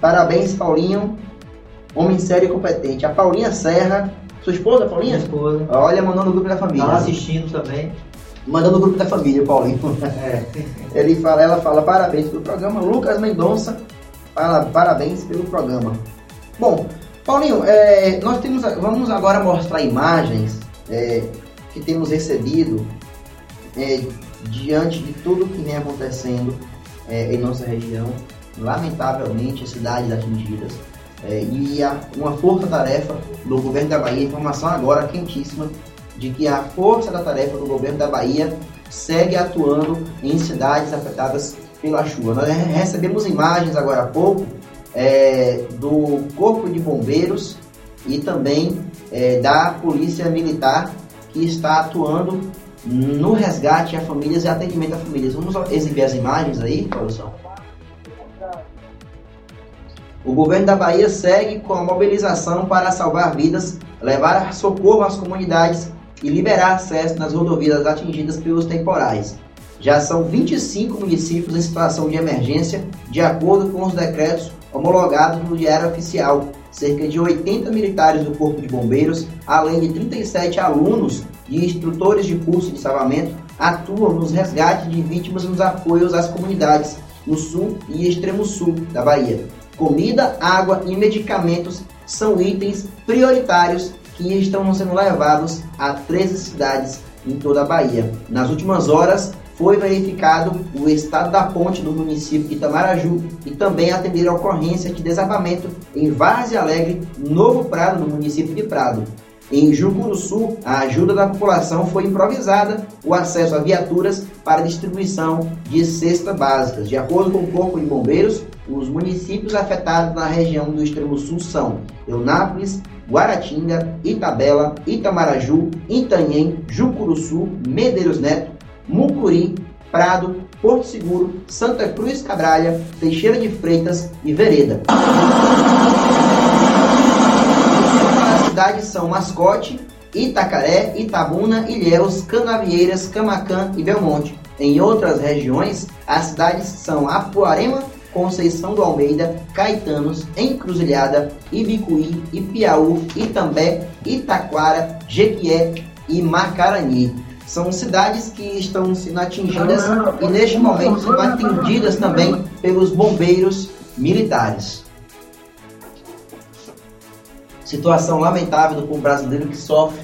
parabéns, Paulinho, homem sério e competente. A Paulinha Serra, sua esposa, Paulinha? Minha esposa. Olha, mandando no grupo da família. Tá assistindo também. Mandando no grupo da família, Paulinho. <laughs> É. <laughs> Ele fala, ela fala parabéns pelo programa. Lucas Mendonça, fala parabéns pelo programa. Bom, Paulinho, é, nós temos, vamos agora mostrar imagens é, que temos recebido é, diante de tudo que vem acontecendo é, em nossa região, lamentavelmente, cidades atingidas, é, e a, uma força-tarefa do governo da Bahia, informação agora quentíssima, de que a força-tarefa do governo da Bahia segue atuando em cidades afetadas pela chuva. Nós recebemos imagens agora há pouco é, do Corpo de Bombeiros e também é, da Polícia Militar que está atuando no resgate a famílias e atendimento a famílias. Vamos exibir as imagens aí, produção? O governo da Bahia segue com a mobilização para salvar vidas, levar socorro às comunidades e liberar acesso nas rodovias atingidas pelos temporais. Já são 25 municípios em situação de emergência, de acordo com os decretos homologados no Diário Oficial. Cerca de 80 militares do Corpo de Bombeiros, além de 37 alunos e instrutores de curso de salvamento atuam nos resgates de vítimas nos apoios às comunidades no sul e extremo sul da Bahia. Comida, água e medicamentos são itens prioritários que estão sendo levados a 13 cidades em toda a Bahia. Nas últimas horas, foi verificado o estado da ponte do município de Itamaraju e também atender a ocorrência de desabamento em Várzea Alegre, Novo Prado, no município de Prado. Em Jucuruçu, a ajuda da população foi improvisada, o acesso a viaturas para distribuição de cestas básicas. De acordo com o Corpo de Bombeiros, os municípios afetados na região do extremo sul são Eunápolis, Guaratinga, Itabela, Itamaraju, Itanhem, Jucuruçu, Medeiros Neto, Mucuri, Prado, Porto Seguro, Santa Cruz Cabralha, Teixeira de Freitas e Vereda cidades são Mascote, Itacaré, Itabuna, Ilhéus, Canavieiras, Camacã e Belmonte. Em outras regiões, as cidades são Apuarema, Conceição do Almeida, Caetanos, Encruzilhada, Ibicuí, Ipiaú, Itambé, Itaquara, Jequié e Macarani. São cidades que estão sendo atingidas e neste momento são atendidas também pelos bombeiros militares. Situação lamentável do povo brasileiro que sofre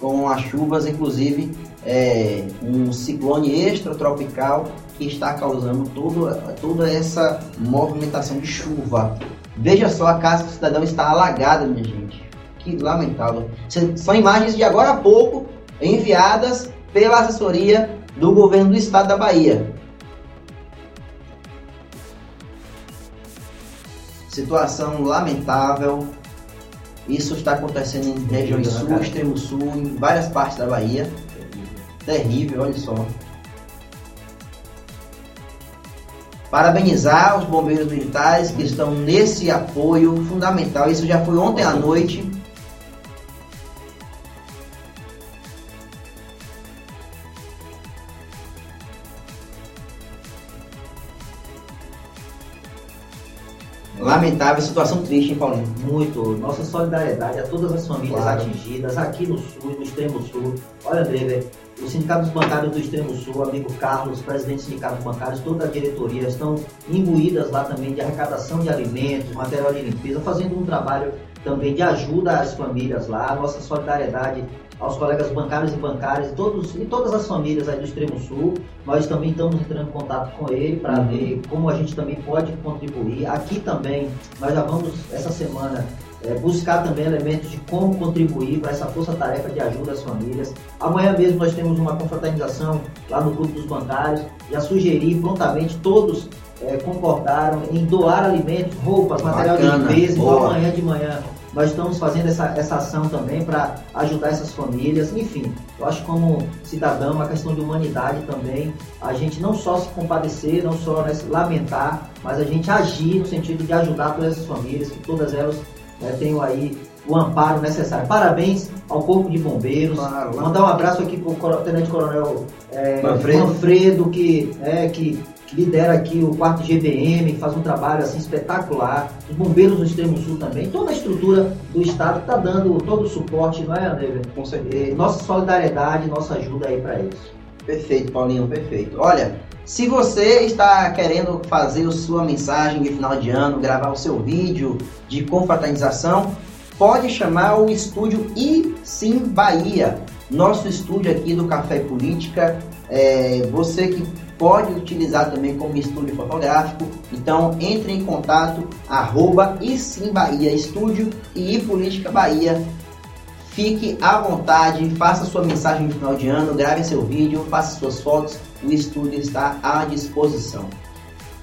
com as chuvas, inclusive é, um ciclone extratropical que está causando todo, toda essa movimentação de chuva. Veja só, a casa do cidadão está alagada, minha gente. Que lamentável. São imagens de agora a pouco enviadas pela assessoria do governo do estado da Bahia. Situação lamentável, isso está acontecendo em regiões sul, extremo sul, em várias partes da Bahia. Terrível, olha só. Parabenizar os bombeiros militares que estão nesse apoio fundamental. Isso já foi ontem à noite. Lamentável, situação triste, hein, Paulinho? Muito. Nossa solidariedade a todas as famílias Claro. atingidas aqui no sul, no extremo sul. Olha, André, o Sindicato dos Bancários do Extremo Sul, amigo Carlos, presidente do Sindicato dos Bancários, toda a diretoria estão imbuídas lá também de arrecadação de alimentos, material de limpeza, fazendo um trabalho também de ajuda às famílias lá. Nossa solidariedade aos colegas bancários e bancárias e, todos, e todas as famílias aí do Extremo Sul. Nós também estamos entrando em contato com ele para Uhum. ver como a gente também pode contribuir. Aqui também, nós já vamos, essa semana, é, buscar também elementos de como contribuir para essa força-tarefa de ajuda às famílias. Amanhã mesmo nós temos uma confraternização lá no Clube dos Bancários. Já sugeri prontamente, todos é, concordaram em doar alimentos, roupas, material Bacana, de limpeza. Então amanhã de manhã nós estamos fazendo essa, essa ação também para ajudar essas famílias. Enfim, eu acho que como cidadão, uma questão de humanidade também, a gente não só se compadecer, não só né, se lamentar, mas a gente agir no sentido de ajudar todas essas famílias, que todas elas né, tenham aí o amparo necessário. Parabéns ao Corpo de Bombeiros. Claro. Mandar um abraço aqui para o Tenente Coronel é, Manfredo. Manfredo, que, é, que lidera aqui o quarto GBM, faz um trabalho assim espetacular. Os bombeiros do Extremo Sul também, toda a estrutura do Estado está dando todo o suporte, não é, André? Com certeza. Eh, Nossa solidariedade, nossa ajuda aí para eles. Perfeito, Paulinho, perfeito. Olha, se você está querendo fazer a sua mensagem de final de ano, gravar o seu vídeo de confraternização, pode chamar o estúdio e sim Bahia, nosso estúdio aqui do Café Política. É, você que pode utilizar também como estúdio fotográfico, então entre em contato arroba e sim Bahia Estúdio e Política Bahia. Fique à vontade, faça sua mensagem de final de ano, grave seu vídeo, faça suas fotos, o estúdio está à disposição.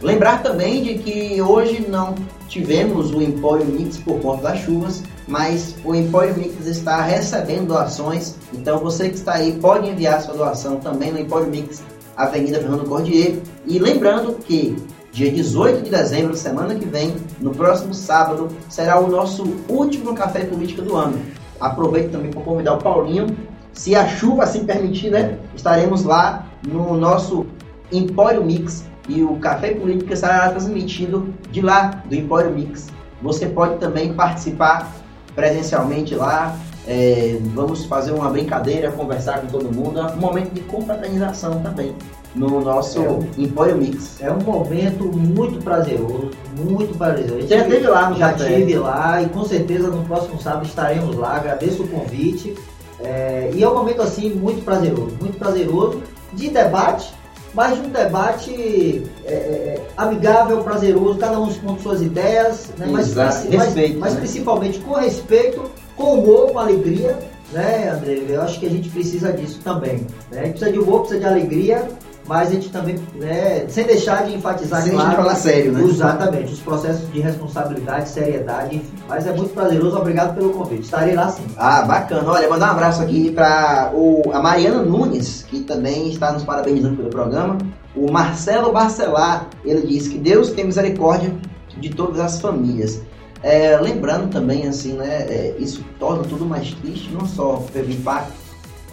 Lembrar também de que hoje não tivemos o Empório Mix por conta das chuvas, mas o Empório Mix está recebendo doações, então você que está aí pode enviar sua doação também no Empório Mix, Avenida Fernando Cordier. E lembrando que dia 18 de dezembro, semana que vem, no próximo sábado, será o nosso último Café Política do ano. Aproveito também para convidar o Paulinho, se a chuva assim permitir, né? Estaremos lá no nosso Empório Mix e o Café Política será transmitido de lá, do Empório Mix. Você pode também participar presencialmente lá. É, vamos fazer uma brincadeira, conversar com todo mundo. É um momento de confraternização também no nosso É. Empório Mix. É um momento muito prazeroso, muito prazeroso. Já esteve lá no Já café? estive lá e com certeza no próximo sábado estaremos lá. Agradeço o convite. É, e é um momento assim muito prazeroso, muito prazeroso de debate, mas de um debate é, é, amigável, prazeroso, cada um com suas ideias, né, mas, Exato. mas- Respeito, mas né? principalmente com respeito, com humor, com alegria, né, André? Eu acho que a gente precisa disso também. Né? A gente precisa de humor, precisa de alegria, mas a gente também, né, sem deixar de enfatizar, Sem claro, falar sério, né? Exatamente, os processos de responsabilidade, seriedade, enfim. Mas é muito prazeroso, obrigado pelo convite. Estarei lá sim. Ah, bacana. Olha, mandar um abraço aqui para a Mariana Nunes, que também está nos parabenizando pelo programa. O Marcelo Barcelar, ele diz que Deus tem misericórdia de todas as famílias. É, lembrando também, assim, né, é, isso torna tudo mais triste, não só pelo impacto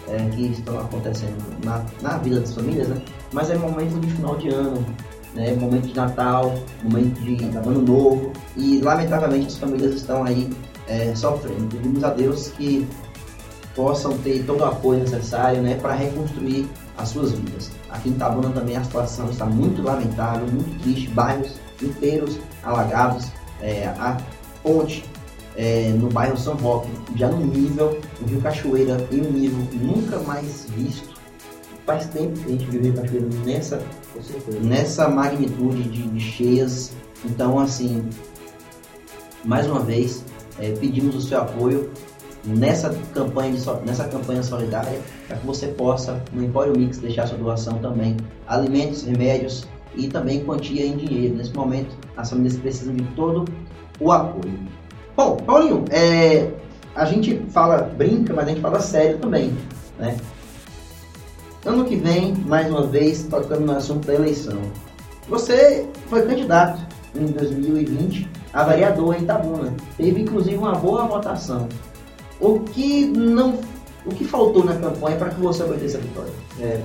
é, que estão acontecendo na, na vida das famílias, né, mas é momento de final de ano, né, momento de Natal, momento de Ano Novo, e lamentavelmente as famílias estão aí é, sofrendo. Pedimos a Deus que possam ter todo o apoio necessário né, para reconstruir as suas vidas. Aqui em Itabuna também a situação está muito lamentável, muito triste, bairros inteiros alagados, é, a ponte é, no bairro São Roque já no nível, o Rio Cachoeira em um nível nunca mais visto. Faz tempo que a gente viu o Rio Cachoeira nessa, nessa magnitude de, de cheias. Então, assim, mais uma vez, é, pedimos o seu apoio nessa campanha, so- nessa campanha solidária para que você possa, no Empório Mix, deixar sua doação também. Alimentos, remédios e também quantia em dinheiro. Nesse momento, as famílias precisam de todo o apoio. Bom, Paulinho, é, a gente fala, brinca, mas a gente fala sério também, né? Ano que vem, mais uma vez, tocando no assunto da eleição. Você foi candidato em 2020 a vereador em Itabuna. Teve inclusive uma boa votação. O que não, o que faltou na campanha para que você obtivesse a vitória? É,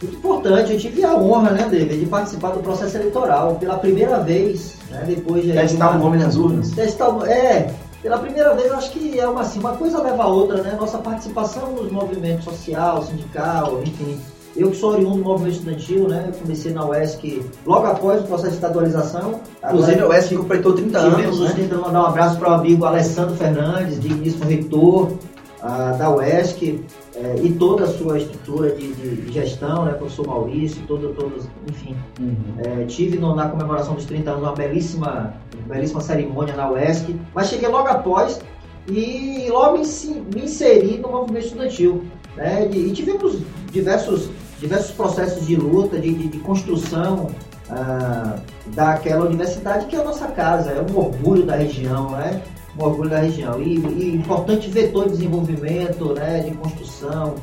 Muito importante, eu tive a honra, né, David, de participar do processo eleitoral pela primeira vez, né, depois de... Testar o nome nas urnas. Testar, é, pela primeira vez, acho que é uma, assim, uma coisa leva a outra, né? Nossa participação nos movimentos social, sindical, enfim. Eu que sou oriundo do movimento estudantil, né? Eu comecei na UESC logo após o processo de estadualização. Inclusive a UESC completou 30 anos, né? 30 mandar um abraço para o amigo Alessandro Fernandes, digníssimo reitor ah, da UESC, eh, e toda a sua estrutura de, de- gestão, né? Professor Maurício, todo, todos, enfim. É, tive no- na comemoração dos 30 anos uma belíssima, belíssima cerimônia na UESC, mas cheguei logo após e logo me inseri no movimento estudantil. Né? De- e tivemos diversos, diversos processos de luta, de, de- de construção ah, daquela universidade que é a nossa casa, é um orgulho da região, né? Um orgulho da região. E, e importante vetor de desenvolvimento, né? de construção,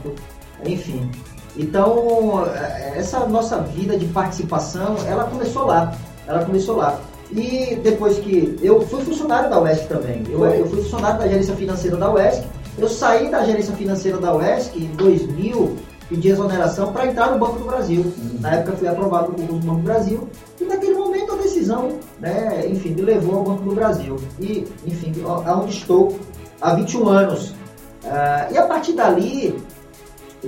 enfim. Então, eh, essa nossa vida de participação, ela começou lá. Ela começou lá. E depois que eu fui funcionário da UESC também, eu, eu fui funcionário da gerência financeira da UESC, eu saí da gerência financeira da UESC em 2000, pedi exoneração para entrar no Banco do Brasil. Na época fui aprovado no concurso do Banco do Brasil e naquele momento decisão, né, enfim, me levou ao Banco do Brasil. E, enfim, aonde estou há 21 anos. Ah, e a partir dali,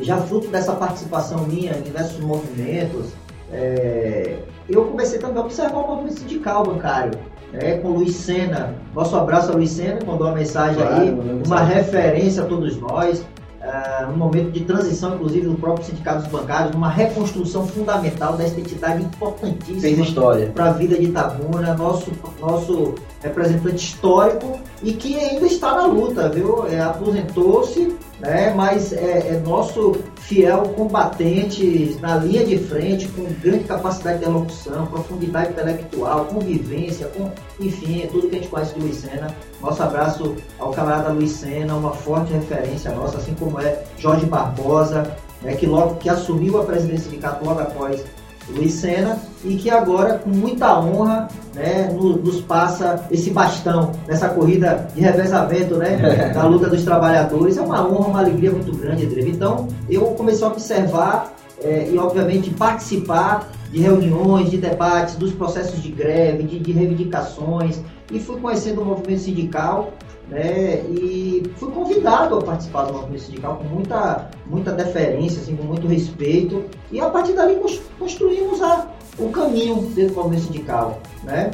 já fruto dessa participação minha em diversos movimentos, é, eu comecei também a observar o movimento sindical bancário. né, com Luiz Sena, nosso abraço a Luiz Sena, mandou uma mensagem Claro, aí, uma mensagem. referência a todos nós, ah, um momento de transição, inclusive, do próprio sindicato dos bancários, uma reconstrução fundamental dessa entidade importantíssima Fez história. para a vida de Itabuna, nosso, nosso representante histórico e que ainda está na luta, viu? É, Aposentou-se, né? mas é, é nosso fiel combatente na linha de frente, com grande capacidade de elocução, profundidade intelectual, convivência, com, enfim, é tudo que a gente conhece de Luiz Sena. Nosso abraço ao camarada Luiz Sena, uma forte referência nossa, assim como é Jorge Barbosa, né, que logo que assumiu a presidência do sindicato logo após Luiz Sena e que agora, com muita honra, né, no- nos passa esse bastão nessa corrida de revezamento né, <laughs> da luta dos trabalhadores. É uma honra, uma alegria muito grande, André. Então, eu comecei a observar eh, e, obviamente, participar de reuniões, de debates, dos processos de greve, de, de reivindicações e fui conhecendo o movimento sindical né, e fui convidado a participar do movimento sindical com muita, muita deferência, assim, com muito respeito e a partir dali cons- construímos a, o caminho dentro do movimento sindical, né?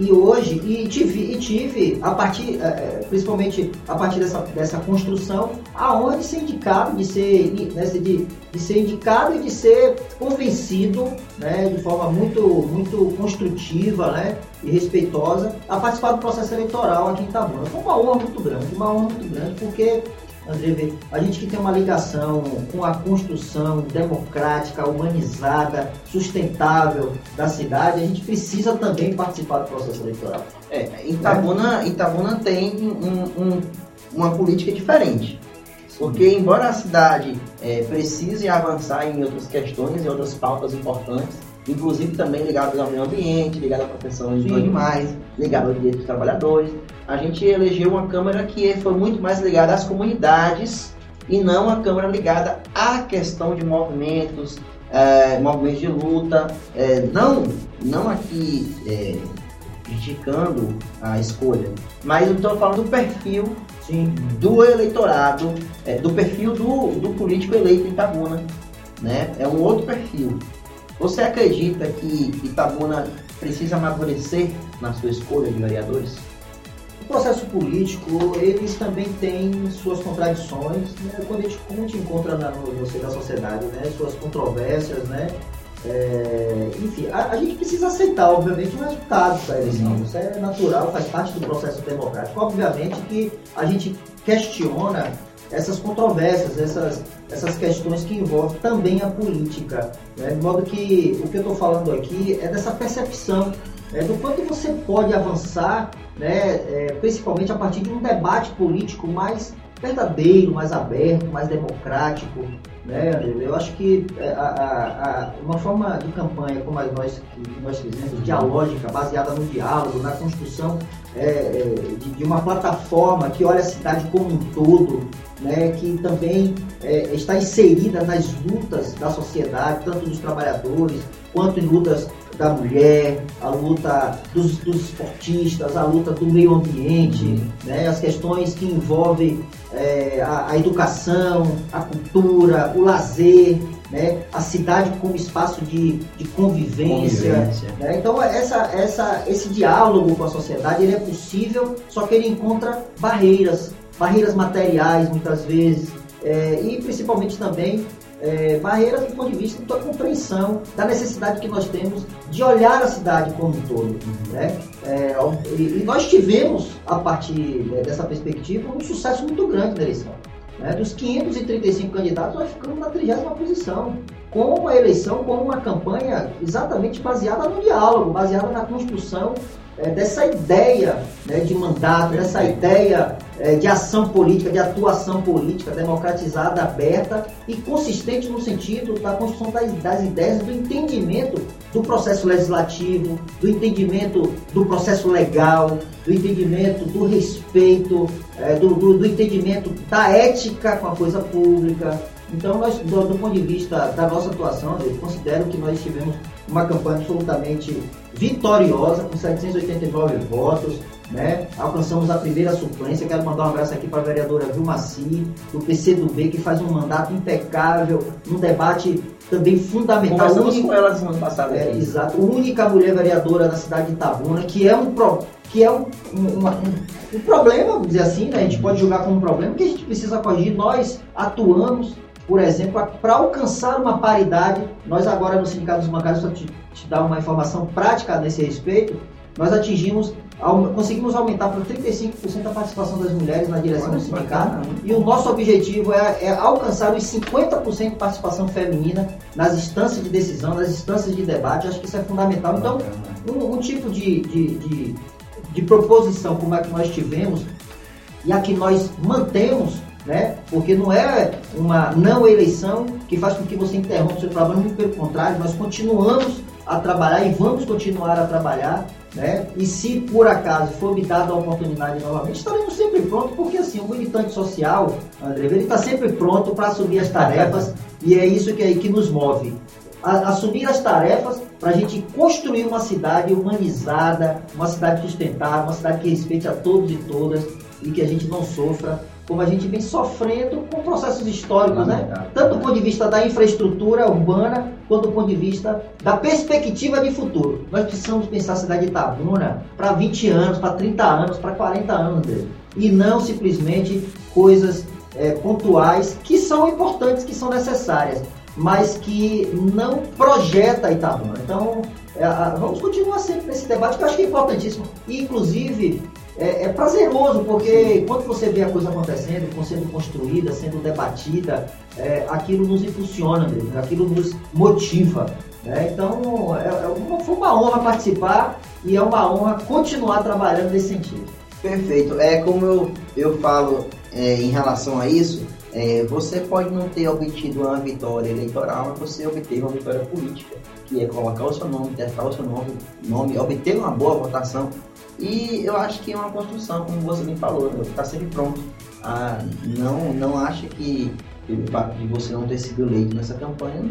E hoje, e tive, e tive a partir, eh, eh, principalmente a partir dessa, dessa construção, a honra de ser indicado, de ser, né, de, de ser indicado e de ser convencido, né, de forma muito, muito construtiva, né, e respeitosa, a participar do processo eleitoral aqui em Itabuna. Foi uma honra muito grande, uma honra muito grande, porque André, a gente que tem uma ligação com a construção democrática, humanizada, sustentável da cidade, a gente precisa também participar do processo eleitoral. É, Itabuna, Itabuna tem um- um- uma política diferente. Porque, embora a cidade é, precise avançar em outras questões, em outras pautas importantes, inclusive também ligadas ao meio ambiente, ligadas à proteção dos animais, ligadas aos direitos dos trabalhadores, a gente elegeu uma Câmara que foi muito mais ligada às comunidades e não uma Câmara ligada à questão de movimentos, é, movimentos de luta, é, não, não aqui é, criticando a escolha, mas eu estou falando do perfil Sim. do eleitorado, é, do perfil do, do político eleito em Itabuna. Né? É um outro perfil. Você acredita que Itabuna precisa amadurecer na sua escolha de vereadores? O processo político, eles também têm suas contradições, né? quando a gente, como a gente encontra na, da sociedade, né? suas controvérsias, né? É, enfim, a, a gente precisa aceitar, obviamente, o resultado da eleição. Uhum. Isso é natural, faz parte do processo democrático. Obviamente que a gente questiona essas controvérsias, essas, essas questões que envolvem também a política. Né? De modo que o que eu estou falando aqui é dessa percepção né, do quanto você pode avançar, né, é, principalmente a partir de um debate político mais verdadeiro, mais aberto, mais democrático. Né? Eu acho que é, a, a, a, uma forma de campanha como a nós, que nós fizemos, dialógica, baseada no diálogo, na construção é, é, de, de, uma plataforma que olha a cidade como um todo, né? que também é, está inserida nas lutas da sociedade, tanto dos trabalhadores quanto em lutas da mulher, a luta dos, dos esportistas, a luta do meio ambiente, uhum. né, as questões que envolvem é, a, a, educação, a cultura, o lazer, né, a cidade como espaço de, de convivência. convivência. Né? Então essa, essa, esse diálogo com a sociedade ele é possível, só que ele encontra barreiras, barreiras materiais muitas vezes, é, e principalmente também é, barreiras do ponto de vista da compreensão da necessidade que nós temos de olhar a cidade como um todo. Né? É, e, nós tivemos, a partir né, dessa perspectiva, um sucesso muito grande na eleição. Né? Dos 535 candidatos, nós ficamos na 30 posição, com uma eleição, com uma campanha exatamente baseada no diálogo, baseada na construção é, dessa ideia né, de mandato, dessa ideia é, de ação política, de atuação política democratizada, aberta e consistente no sentido da construção das, das ideias, do entendimento do processo legislativo, do entendimento do processo legal, do entendimento do respeito, é, do, do, do, entendimento da ética com a coisa pública. Então, nós, do, do ponto de vista da nossa atuação, eu considero que nós tivemos uma campanha absolutamente vitoriosa, com 789 votos, né? Alcançamos a primeira suplência. Quero mandar um abraço aqui para a vereadora Vilmaci, do PCdoB, que faz um mandato impecável, um debate também fundamental. Conversamos única, com ela semana passada. É, exato. Única mulher vereadora da cidade de Itabuna, que é um, que é um, um, uma, um, um problema, vamos dizer assim, né? a gente pode julgar como um problema, que a gente precisa corrigir. Nós atuamos por exemplo, para alcançar uma paridade, nós agora no Sindicato dos Bancários, te, dar uma informação prática nesse respeito, nós atingimos, conseguimos aumentar para 35% a participação das mulheres na direção do sindicato. e o nosso objetivo é, é alcançar os 50% de participação feminina nas instâncias de decisão, nas instâncias de debate, acho que isso é fundamental. Então, um, um tipo de, de, de, de proposição como a que nós tivemos e a que nós mantemos né? Porque não é uma não eleição que faz com que você interrompa o seu trabalho, muito pelo contrário, nós continuamos a trabalhar e vamos continuar a trabalhar, né? E se por acaso for me dada a oportunidade novamente, estaremos sempre prontos, porque assim, o militante social, André, ele está sempre pronto para assumir as tarefas e é isso que, é, que nos move. A, assumir as tarefas para a gente construir uma cidade humanizada, uma cidade sustentável, uma cidade que respeite a todos e todas e que a gente não sofra como a gente vem sofrendo com processos históricos, né? Tanto do ponto de vista da infraestrutura urbana, quanto do ponto de vista da perspectiva de futuro. Nós precisamos pensar a cidade de Itabuna para 20 anos, para 30 anos, para 40 anos dele. E não simplesmente coisas é, pontuais que são importantes, que são necessárias, mas que não projeta Itabuna. Então, é, vamos continuar sempre nesse debate, que eu acho que é importantíssimo. E, inclusive, é, é, prazeroso, porque quando você vê a coisa acontecendo, sendo construída, sendo debatida, é, aquilo nos impulsiona mesmo, aquilo nos motiva. Né? Então, é, é uma, foi uma honra participar e é uma honra continuar trabalhando nesse sentido. Perfeito. É como eu, eu falo é, em relação a isso, é, você pode não ter obtido uma vitória eleitoral, mas você obteve uma vitória política, que é colocar o seu nome, testar o seu nome, nome obter uma boa votação e eu acho que é uma construção, como você me falou, está sempre pronto. Ah, não, não acha que o fato de você não ter sido eleito nessa campanha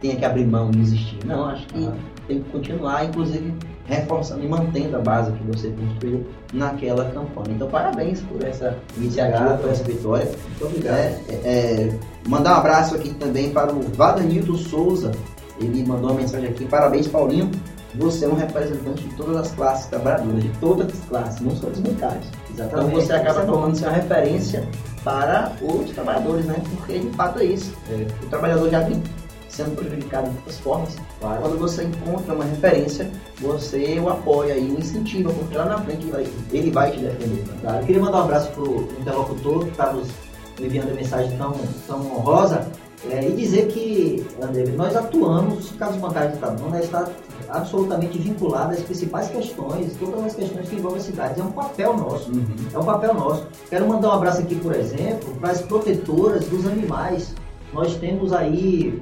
tenha que abrir mão de existir. Não, acho que ah. tem que continuar, inclusive reforçando e mantendo a base que você construiu naquela campanha. Então, parabéns por essa iniciativa, por essa vitória. Muito obrigado. É, é, é, mandar um abraço aqui também para o Vadanildo Souza. Ele mandou uma mensagem aqui. Parabéns, Paulinho você é um representante de todas as classes trabalhadoras, de todas as classes, não só dos bancários. Então você acaba tornando-se uma referência para os trabalhadores, né? Porque de fato é isso. É. O trabalhador já vem sendo prejudicado de outras formas. Claro. Quando você encontra uma referência, você o apoia e o incentiva, porque lá na frente ele vai, ele vai te defender. Claro. Eu queria mandar um abraço para o interlocutor que está nos enviando a mensagem tão, tão honrosa É, e dizer que, André, nós atuamos, o caso bancário de Itabuna está absolutamente vinculado às principais questões, todas as questões que envolvem a cidade. É um papel nosso. Uhum. É um papel nosso. Quero mandar um abraço aqui, por exemplo, para as protetoras dos animais. Nós temos aí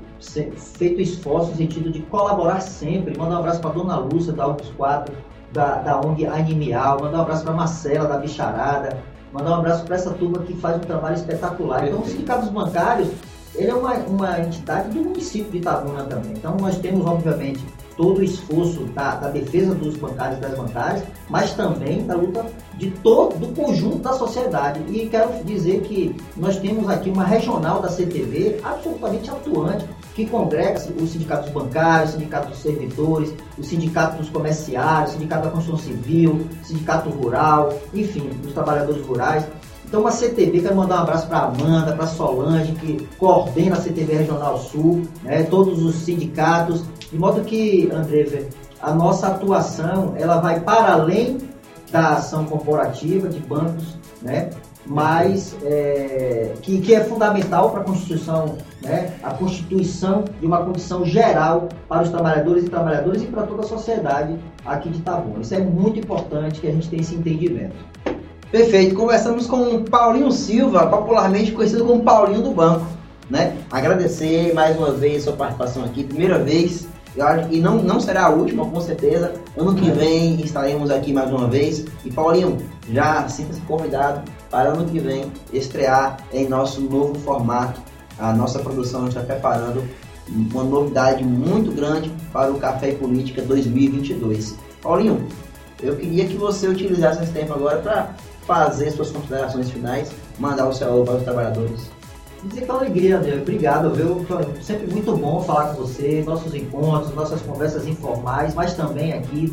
feito esforços no sentido de colaborar sempre. Mandar um abraço para a Dona Lúcia, da Alpes 4, da, da ONG Animal. Mandar um abraço para a Marcela, da Bicharada. Mandar um abraço para essa turma que faz um trabalho espetacular. Então, os sindicatos bancários, ele é uma, uma entidade do município de Itabuna também. Então, nós temos, obviamente, todo o esforço da, da, defesa dos bancários e das bancárias, mas também da luta de todo do conjunto da sociedade. E quero dizer que nós temos aqui uma regional da CTV absolutamente atuante, que congrega os sindicatos bancários, os sindicatos dos servidores, o sindicato dos comerciários, o sindicato da construção civil, o sindicato rural, enfim, dos trabalhadores rurais. Então, a CTV, quero mandar um abraço para a Amanda, para Solange, que coordena a CTV Regional Sul, né, todos os sindicatos, de modo que, André, a nossa atuação ela vai para além da ação corporativa de bancos, né, mas é, que, que é fundamental para a Constituição, né, a constituição de uma condição geral para os trabalhadores e trabalhadoras e para toda a sociedade aqui de Itabuna. Isso é muito importante que a gente tenha esse entendimento. Perfeito. Conversamos com Paulinho Silva, popularmente conhecido como Paulinho do Banco. Né? Agradecer mais uma vez a sua participação aqui, primeira vez, e não, não será a última, com certeza. Ano que vem estaremos aqui mais uma vez. E Paulinho, já sinta-se convidado para ano que vem estrear em nosso novo formato. A nossa produção está preparando uma novidade muito grande para o Café e Política 2022. Paulinho, eu queria que você utilizasse esse tempo agora para fazer suas considerações finais, mandar o seu alô para os trabalhadores. Dizer que é uma alegria, André. Obrigado, viu? Foi sempre muito bom falar com você, nossos encontros, nossas conversas informais, mas também aqui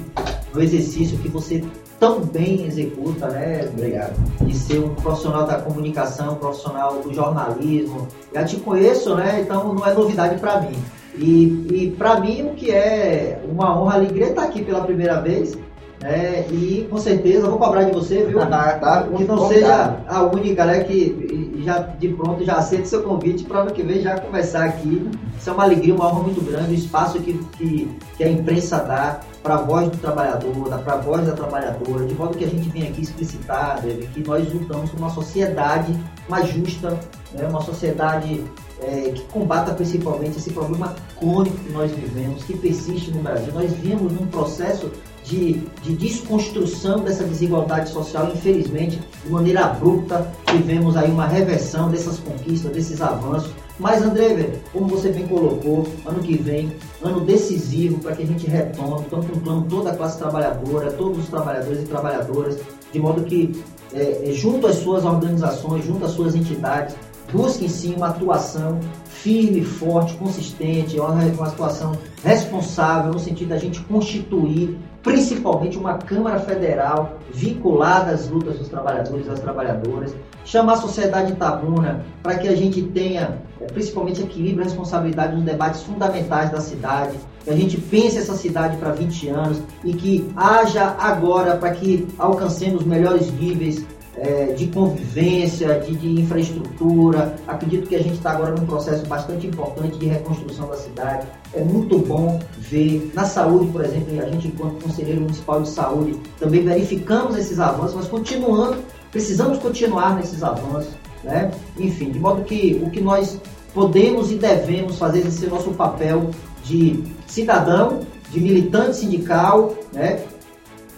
no exercício que você tão bem executa, né? Obrigado. De ser um profissional da comunicação, um profissional do jornalismo. Já te conheço, né? Então não é novidade para mim. E, e para mim o que é uma honra, alegria estar aqui pela primeira vez é, e com certeza vou cobrar de você, viu? Ah, <laughs> tá, que não seja a única né, que já de pronto já aceita seu convite para ano que vem já começar aqui. Isso é uma alegria, uma honra muito grande, o espaço que, que, que a imprensa dá para a voz do trabalhador, para a voz da trabalhadora, de modo que a gente vem aqui explicitar que nós lutamos por uma sociedade mais justa, né, uma sociedade é, que combata principalmente esse problema crônico que nós vivemos, que persiste no Brasil. Nós vimos num processo de, de desconstrução dessa desigualdade social, infelizmente, de maneira abrupta, tivemos aí uma reversão dessas conquistas, desses avanços. Mas, André, como você bem colocou, ano que vem, ano decisivo para que a gente retome, contemplando toda a classe trabalhadora, todos os trabalhadores e trabalhadoras, de modo que, é, é junto às suas organizações, junto às suas entidades, busquem sim uma atuação firme, forte, consistente, uma atuação responsável no sentido da gente constituir principalmente uma Câmara Federal vinculada às lutas dos trabalhadores e das trabalhadoras, chamar a sociedade Itabuna para que a gente tenha, é, principalmente, equilíbrio e responsabilidade nos debates fundamentais da cidade, que a gente pense essa cidade para 20 anos e que haja agora para que alcancemos melhores níveis é, de convivência, de, de, infraestrutura. Acredito que a gente está agora num processo bastante importante de reconstrução da cidade. É muito bom ver na saúde, por exemplo, a gente, enquanto Conselheiro Municipal de Saúde, também verificamos esses avanços, mas continuando, precisamos continuar nesses avanços. Né? Enfim, de modo que o que nós podemos e devemos fazer esse nosso papel de cidadão, de militante sindical, né?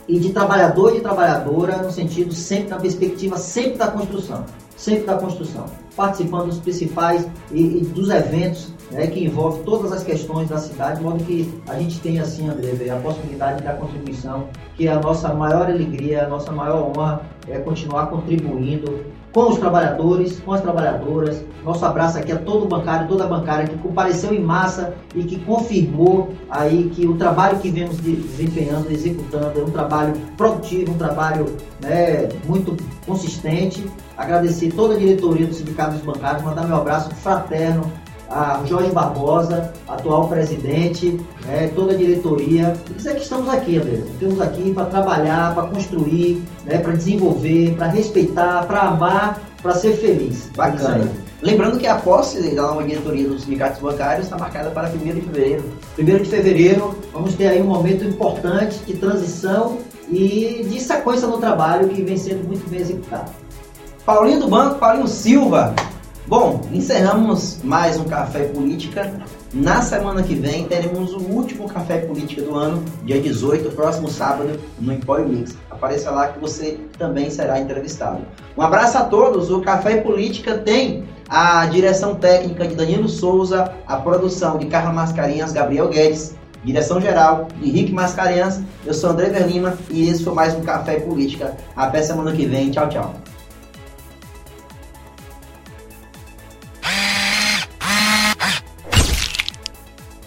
E de trabalhador e de trabalhadora no sentido sempre na perspectiva sempre da construção, sempre da construção, participando dos principais e, e dos eventos né, que envolvem todas as questões da cidade, de modo que a gente tem assim, André, a possibilidade da contribuição, que é a nossa maior alegria, a nossa maior honra é continuar contribuindo com os trabalhadores, com as trabalhadoras. Nosso abraço aqui a todo bancário, toda bancária que compareceu em massa e que confirmou aí que o trabalho que vemos desempenhando, executando é um trabalho produtivo, um trabalho né, muito consistente. Agradecer toda a diretoria do Sindicato dos Bancários, mandar meu abraço fraterno a Jorge Barbosa, atual presidente, né, toda a diretoria. E dizer que estamos aqui, André. Estamos aqui para trabalhar, para construir, né, para desenvolver, para respeitar, para amar, para ser feliz. Bacana. Lembrando que a posse da nova diretoria dos sindicatos bancários está marcada para 1 de fevereiro. 1 de fevereiro, vamos ter aí um momento importante de transição e de sequência no trabalho que vem sendo muito bem executado. Paulinho do Banco, Paulinho Silva. Bom, encerramos mais um Café Política. Na semana que vem teremos o último Café Política do ano, dia 18, próximo sábado, no Empório Mix. Apareça lá que você também será entrevistado. Um abraço a todos. O Café Política tem a direção técnica de Danilo Souza, a produção de Carla Mascarenhas, Gabriel Guedes, direção geral de Henrique Mascarenhas. Eu sou André Verlima e esse foi mais um Café Política. Até semana que vem. Tchau, tchau.